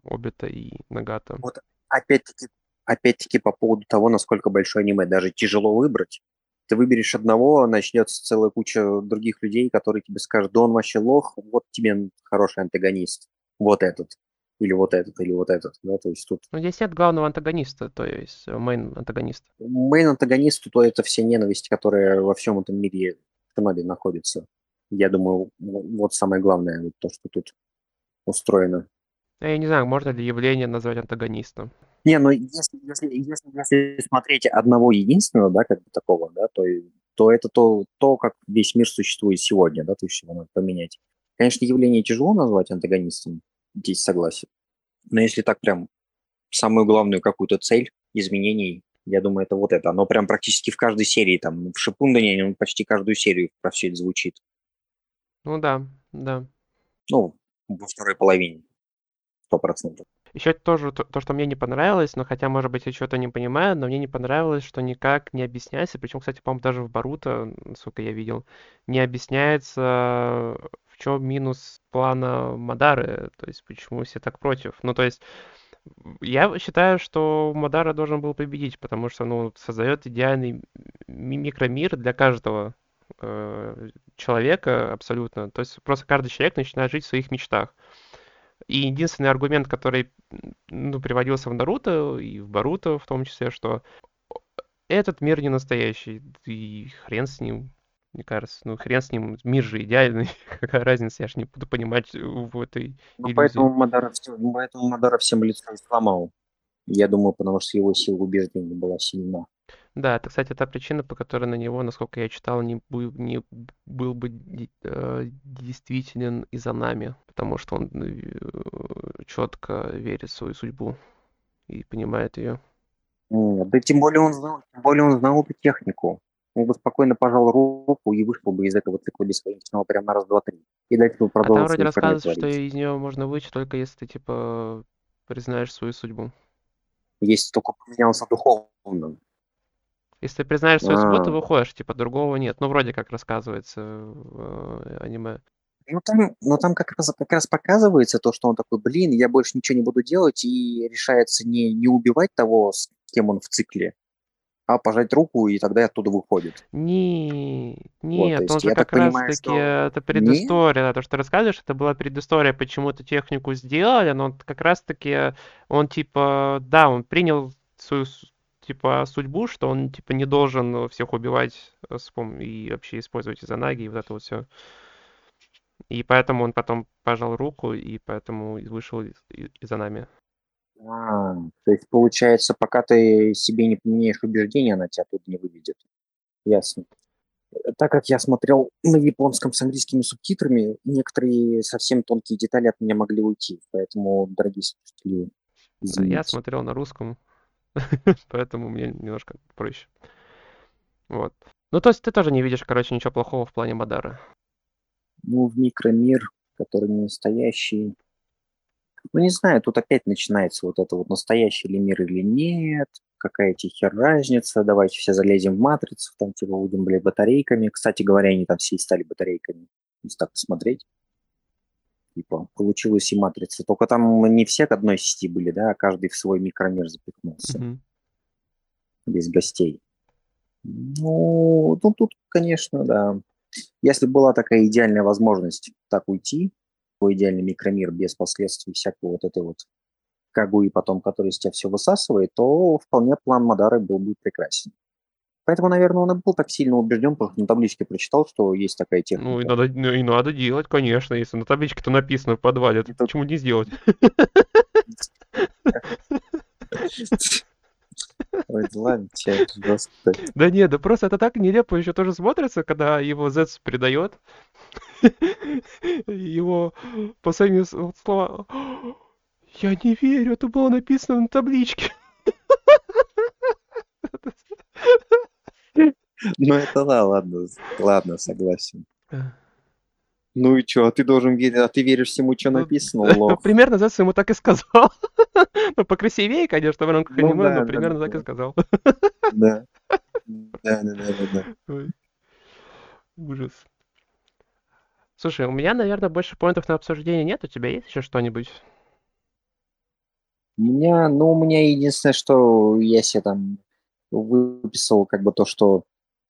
Обита и Нагата. Вот опять-таки, опять-таки по поводу того, насколько большое аниме, даже тяжело выбрать. Ты выберешь одного, начнется целая куча других людей, которые тебе скажут, да он вообще лох, вот тебе хороший антагонист, вот этот, или вот этот, или вот этот. Да? То есть тут Ну, здесь нет главного антагониста, то есть main антагониста. main антагонисту, то это все ненависть, которая во всем этом мире в Шиноби находится. Я думаю, вот самое главное, то, что тут устроено. Ну, Я не знаю, можно ли явление назвать антагонистом. Не, ну если, если, если, если смотреть одного единственного, да, как бы такого, да, то, то это то, то, как весь мир существует сегодня, да, то есть его надо поменять. Конечно, явление тяжело назвать антагонистом, здесь согласен. Но если так прям самую главную какую-то цель изменений, я думаю, это вот это. Оно прям практически в каждой серии, там, в Шипундане он почти каждую серию про все это звучит. Ну да, да. Ну, во второй половине, сто процентов. Еще тоже то, то, что мне не понравилось, но хотя, может быть, я что-то не понимаю, но мне не понравилось, что никак не объясняется, причем, кстати, по-моему, даже в Баруто, насколько я видел, не объясняется, в чем минус плана Мадары, то есть почему все так против. Ну, то есть я считаю, что Мадара должен был победить, потому что, ну, создает идеальный ми- микромир для каждого э, человека абсолютно. То есть просто каждый человек начинает жить в своих мечтах. И единственный аргумент, который ну, приводился в Наруто и в Баруто в том числе, что этот мир не настоящий, и хрен с ним, мне кажется. Ну, хрен с ним, мир же идеальный. Какая разница, я же не буду понимать в этой Ну, иллюзии. поэтому Мадара, всё- поэтому Мадара всем лицо и сломал. Я думаю, потому что его сила убеждения была сильна. Да, это, кстати, та причина, по которой на него, насколько я читал, не, бу- не был бы э, действителен и за нами, потому что он четко верит в свою судьбу и понимает ее. Да тем более он знал, тем более он знал эту технику. он бы спокойно пожал руку и вышел бы из этого цикла бесконечного прям на раз, два, три. И дальше бы А там продолжил вроде рассказывается, что из нее можно выйти только если ты, типа, признаешь свою судьбу. Если только поменялся духовно. Если ты признаешь свою судьбу, ты А, выходишь, типа, другого нет. Ну, вроде как рассказывается в э, аниме. Ну там, ну там как раз, как раз показывается то, что он такой, блин, я больше ничего не буду делать, и решается не, не убивать того, с кем он в цикле, а пожать руку, и тогда оттуда выходит. Не, Вот, нет, он есть же как раз понимаю, таки что это предыстория, да, то, что ты рассказываешь, это была предыстория, почему эту технику сделали, но он как раз таки, он типа, да, он принял свою, типа, судьбу, что он, типа, не должен всех убивать э, и вообще использовать изонаги и вот это вот все. И поэтому он потом пожал руку, и поэтому вышел из, из Изанами. а, то есть получается, пока ты себе не поменяешь убеждения, она тебя тут не выведет. Ясно. Так как я смотрел на японском с английскими субтитрами, некоторые совсем тонкие детали от меня могли уйти, поэтому, дорогие слушатели, А Я извините. смотрел на русском, поэтому мне немножко проще. Вот. Ну, то есть ты тоже не видишь, короче, ничего плохого в плане Мадара. Ну, в микромир, который не настоящий. Ну, не знаю, тут опять начинается вот это вот настоящий ли мир или нет, какая хер разница, давайте все залезем в матрицу, там типа будем, блядь, батарейками. Кстати говоря, они там все и стали батарейками, если так посмотреть. Типа, получилась и матрица. Только там не все к одной сети были, да, а каждый в свой микромир запихнулся, Мгм. без гостей. Ну, ну, тут, конечно, да. Если была такая идеальная возможность так уйти, в идеальный микромир без последствий всякого вот этой вот кагуи потом, который из тебя все высасывает, то вполне план Мадары был бы прекрасен. Поэтому, наверное, он и был так сильно убежден, потому что на табличке прочитал, что есть такая Ну, и техника. надо, ну, и надо делать, конечно, если на табличке-то написано в подвале, то почему не сделать? Ой, да ладно, просто... Да нет, да просто это так нелепо еще тоже смотрится, когда его Зетс предает. Его последние слова. Я не верю, это было написано на табличке. Ну это да, ладно, ладно, согласен. Ну и что, а ты должен верить, а ты веришь всему, что Ну, написано, лох. Примерно Зетс ему так и сказал. Ну, покрасивее, конечно, в рамках Ну аниме, да, но примерно так и сказал. Да. Да, да, да, да, Ужас. Слушай, у меня, наверное, больше поинтов на обсуждение нет. У тебя есть еще что-нибудь? У меня, ну, у меня единственное, что я себе там выписал, как бы то, что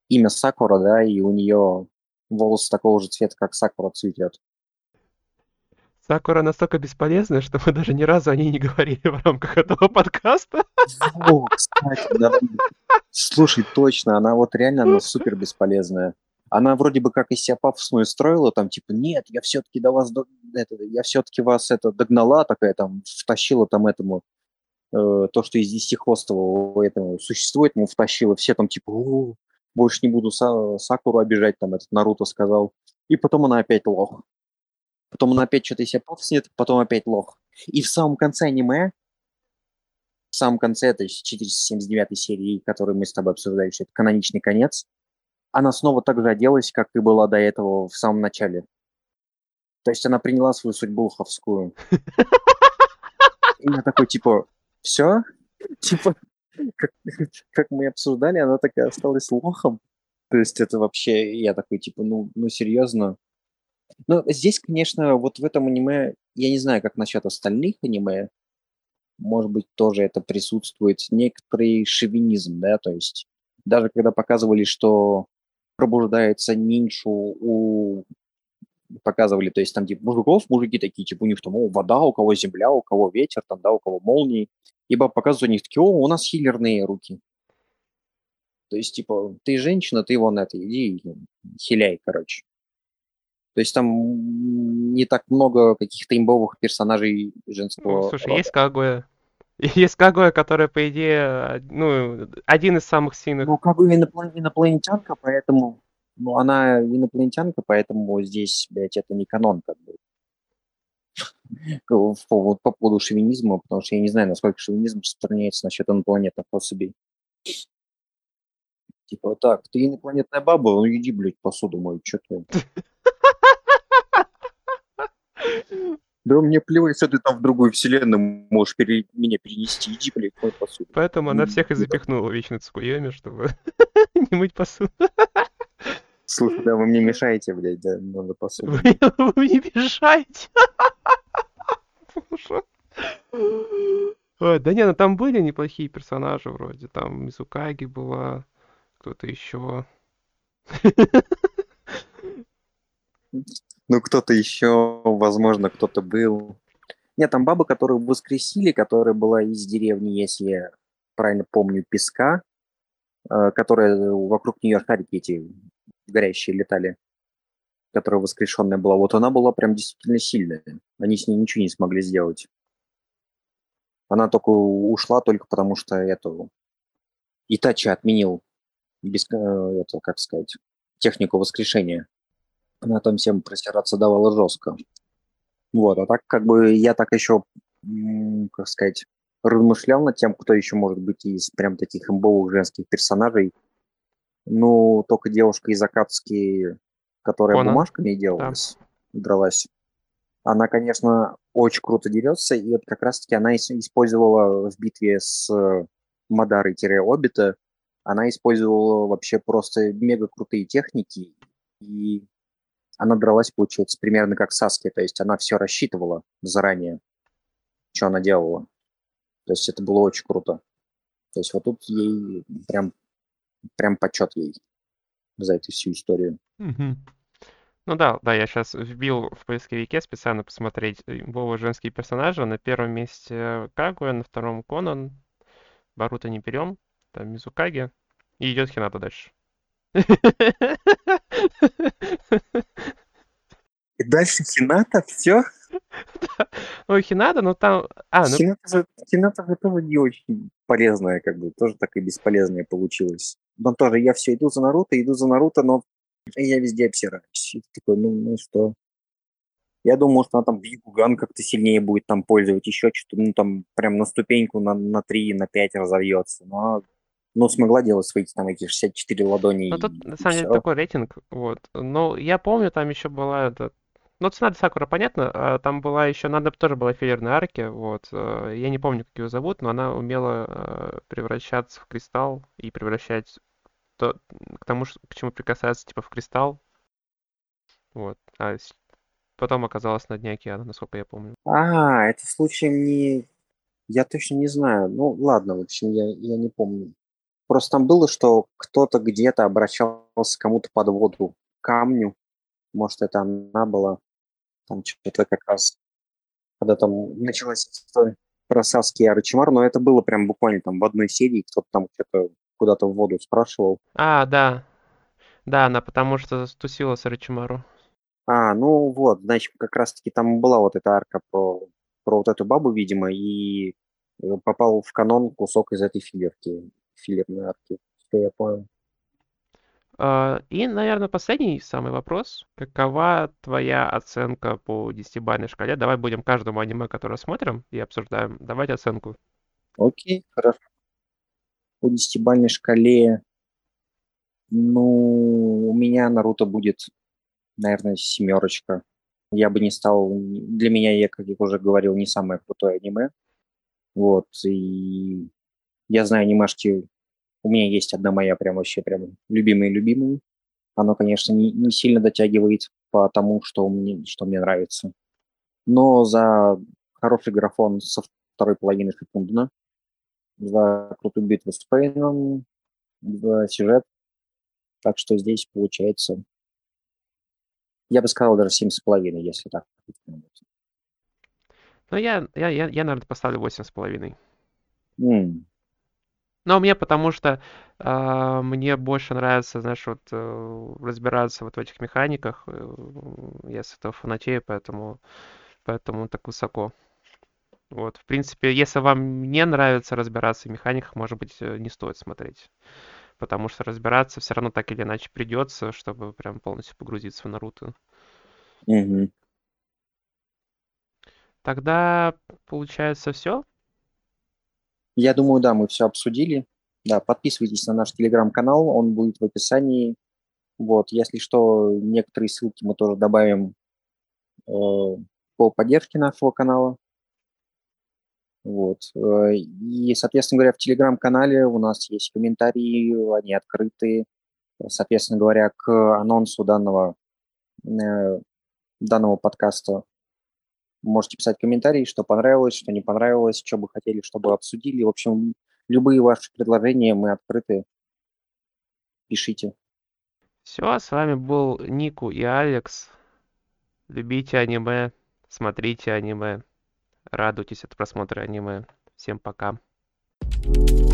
имя Сакура, да, и у нее волосы такого же цвета, как Сакура цветет. Сакура настолько бесполезная, что мы даже ни разу о ней не говорили в рамках этого подкаста. О, кстати, да. Слушай, точно, она вот реально, она супер бесполезная. Она вроде бы как из себя пафосную строила, там типа, нет, я все-таки до вас, до- это, я все-таки вас это догнала, такая там, втащила там этому, э, то, что из десятихвостого этому существует, ему втащила, все там типа, «О, больше не буду Са- Сакуру обижать, там этот Наруто сказал. И потом она опять лох. Потом она опять что-то из себя пафоснет, потом опять лох. И в самом конце аниме, в самом конце этой 479 серии, которую мы с тобой обсуждали, что это каноничный конец, она снова так же оделась, как и была до этого в самом начале. То есть она приняла свою судьбу лоховскую. И я такой, типа, все? Типа, как, как мы обсуждали, она такая осталась лохом. То есть это вообще, я такой, типа, ну, ну серьезно. Ну, здесь, конечно, вот в этом аниме, я не знаю, как насчет остальных аниме, может быть, тоже это присутствует некоторый шовинизм, да, то есть даже когда показывали, что пробуждается ниншу у показывали, то есть там типа мужиков, мужики такие, типа у них там о, вода, у кого земля, у кого ветер, там, да, у кого молнии. Ибо показывают у них такие, о, у нас хиллерные руки. То есть, типа, ты женщина, ты вон это, иди и хиляй, короче. То есть там не так много каких-то имбовых персонажей Ну, женского слушай, рода. есть Кагуя. Есть Кагуя, которая, по идее, ну, один из самых сильных. Ну, иноплан- инопланетянка, поэтому... Ну, она инопланетянка, поэтому здесь, блядь, это не канон, как бы. По, по поводу шовинизма, потому что я не знаю, насколько шовинизм распространяется насчет инопланетных особей. Типа, так, ты инопланетная баба, ну иди, блядь, посуду мою, что ты? Да мне плевать, что ты там в другую вселенную можешь пере... меня перенести. Иди, блядь, мой посуду. Поэтому она всех и запихнула в вечный Цукуйоми, чтобы не мыть посуду. Слушай, да, вы мне мешаете, блядь, да, надо посуду. Вы, вы не мешаете. Боже. Ой, да не, ну там были неплохие персонажи вроде. Там Мизукаги была, кто-то еще. Ну, кто-то еще, возможно, кто-то был. Нет, там баба, которую воскресили, которая была из деревни, если я правильно помню, песка, э, которая вокруг нее шарики эти горящие летали, которая воскрешенная была. Вот она была прям действительно сильная. Они с ней ничего не смогли сделать. Она только ушла только потому, что эту Итачи отменил без, э, это, как сказать, технику воскрешения. Она там всем просираться давала жестко. Вот, а так как бы я так еще, как сказать, размышлял над тем, кто еще может быть из прям таких имбовых женских персонажей. Ну, только девушка из Акацки, которая Конан, бумажками делалась, дралась. Она, конечно, очень круто дерется, и вот как раз-таки она ис- использовала в битве с э, Мадарой-Обита, она использовала вообще просто мега крутые техники, и она дралась, получается, примерно как Саски, то есть она все рассчитывала заранее, что она делала. То есть это было очень круто. То есть вот тут ей прям, прям почет ей за эту всю историю. Ну да, да, я сейчас вбил в поисковике специально посмотреть имбовые женские персонажи. На первом месте Кагуя, на втором Конан, Баруто не берем, там Мизукаги, и идет Хината дальше. И дальше Хината, все? Ой, Хината, ну там... А, ну Хината Хината же тоже не очень полезная, как бы, тоже так и бесполезная получилась. Но тоже я все иду за Наруто, иду за Наруто, но я везде обсираюсь. И такой, ну, ну что? Я думал, что она там Бьюган как-то сильнее будет там пользовать, еще что-то, ну, там, прям на ступеньку на, на 3, на 5 разовьется. Но, ну, смогла делать свои там эти 64 ладони. Ну, и- тут, на самом деле, такой рейтинг, вот. Но я помню, там еще была эта... Ну, Цунада Сакура, понятно, а там была еще, надо тоже была филлерная арки, вот. э, Я не помню, как ее зовут, но она умела э, превращаться в кристалл и превращать то, к тому, к чему прикасается, типа, в кристалл. Вот. А потом оказалась на дне океана, насколько я помню. А, это случаем не... Я точно не знаю. Ну, ладно, в общем, я, я не помню. Просто там было, что кто-то где-то обращался к кому-то под воду, камню. Может, это она была. Там что-то как раз, когда там началась история про Саски и Арачимар, но это было прям буквально там в одной серии, кто-то там что-то куда-то в воду спрашивал. А, да. Да, она потому что стусила с Орочимару. А, ну вот, значит, как раз-таки там была вот эта арка про, про вот эту бабу, видимо, и э, попал в канон кусок из этой филлерки, филлерной арки, что я понял. А, И, наверное, последний самый вопрос. Какова твоя оценка по десятибалльной шкале? Давай будем каждому аниме, которое смотрим и обсуждаем, давать оценку. Окей, хорошо. По десятибалльной шкале, ну, у меня Наруто будет, наверное, семерочка. Я бы не стал, для меня, я, как я уже говорил, не самое крутое аниме. Вот, и я знаю анимешки, у меня есть одна моя прям вообще прям любимые-любимые. Оно, конечно, не, не сильно дотягивает по тому, что мне, что мне нравится. Но за хороший графон со второй половины Шипундена, за крутую битву с Пейном, за сюжет. Так что здесь получается, я бы сказал, даже семь с половиной, если так. Ну, я, я, я, я, наверное, поставлю восемь с половиной. М, Но мне потому что а, мне больше нравится, знаешь, вот э, разбираться вот в этих механиках. э, Я с этого фанатею, поэтому, поэтому так высоко. Вот, в принципе, если вам не нравится разбираться в механиках, может быть, э, не стоит смотреть. Потому что разбираться все равно так или иначе придется, чтобы прям полностью погрузиться в Наруто. мгм. Тогда получается все. Я думаю, да, мы все обсудили. Да, подписывайтесь на наш телеграм-канал, он будет в описании. Вот, если что, некоторые ссылки мы тоже добавим э, по поддержке нашего канала. Вот. Э, и, соответственно говоря, в телеграм-канале у нас есть комментарии, они открыты. Соответственно говоря, к анонсу данного, э, данного подкаста можете писать комментарии, что понравилось, что не понравилось, что бы хотели, чтобы обсудили. В общем, любые ваши предложения мы открыты. Пишите. Все, с вами был Нику и Алекс. Любите аниме, смотрите аниме, радуйтесь от просмотра аниме. Всем пока. thank you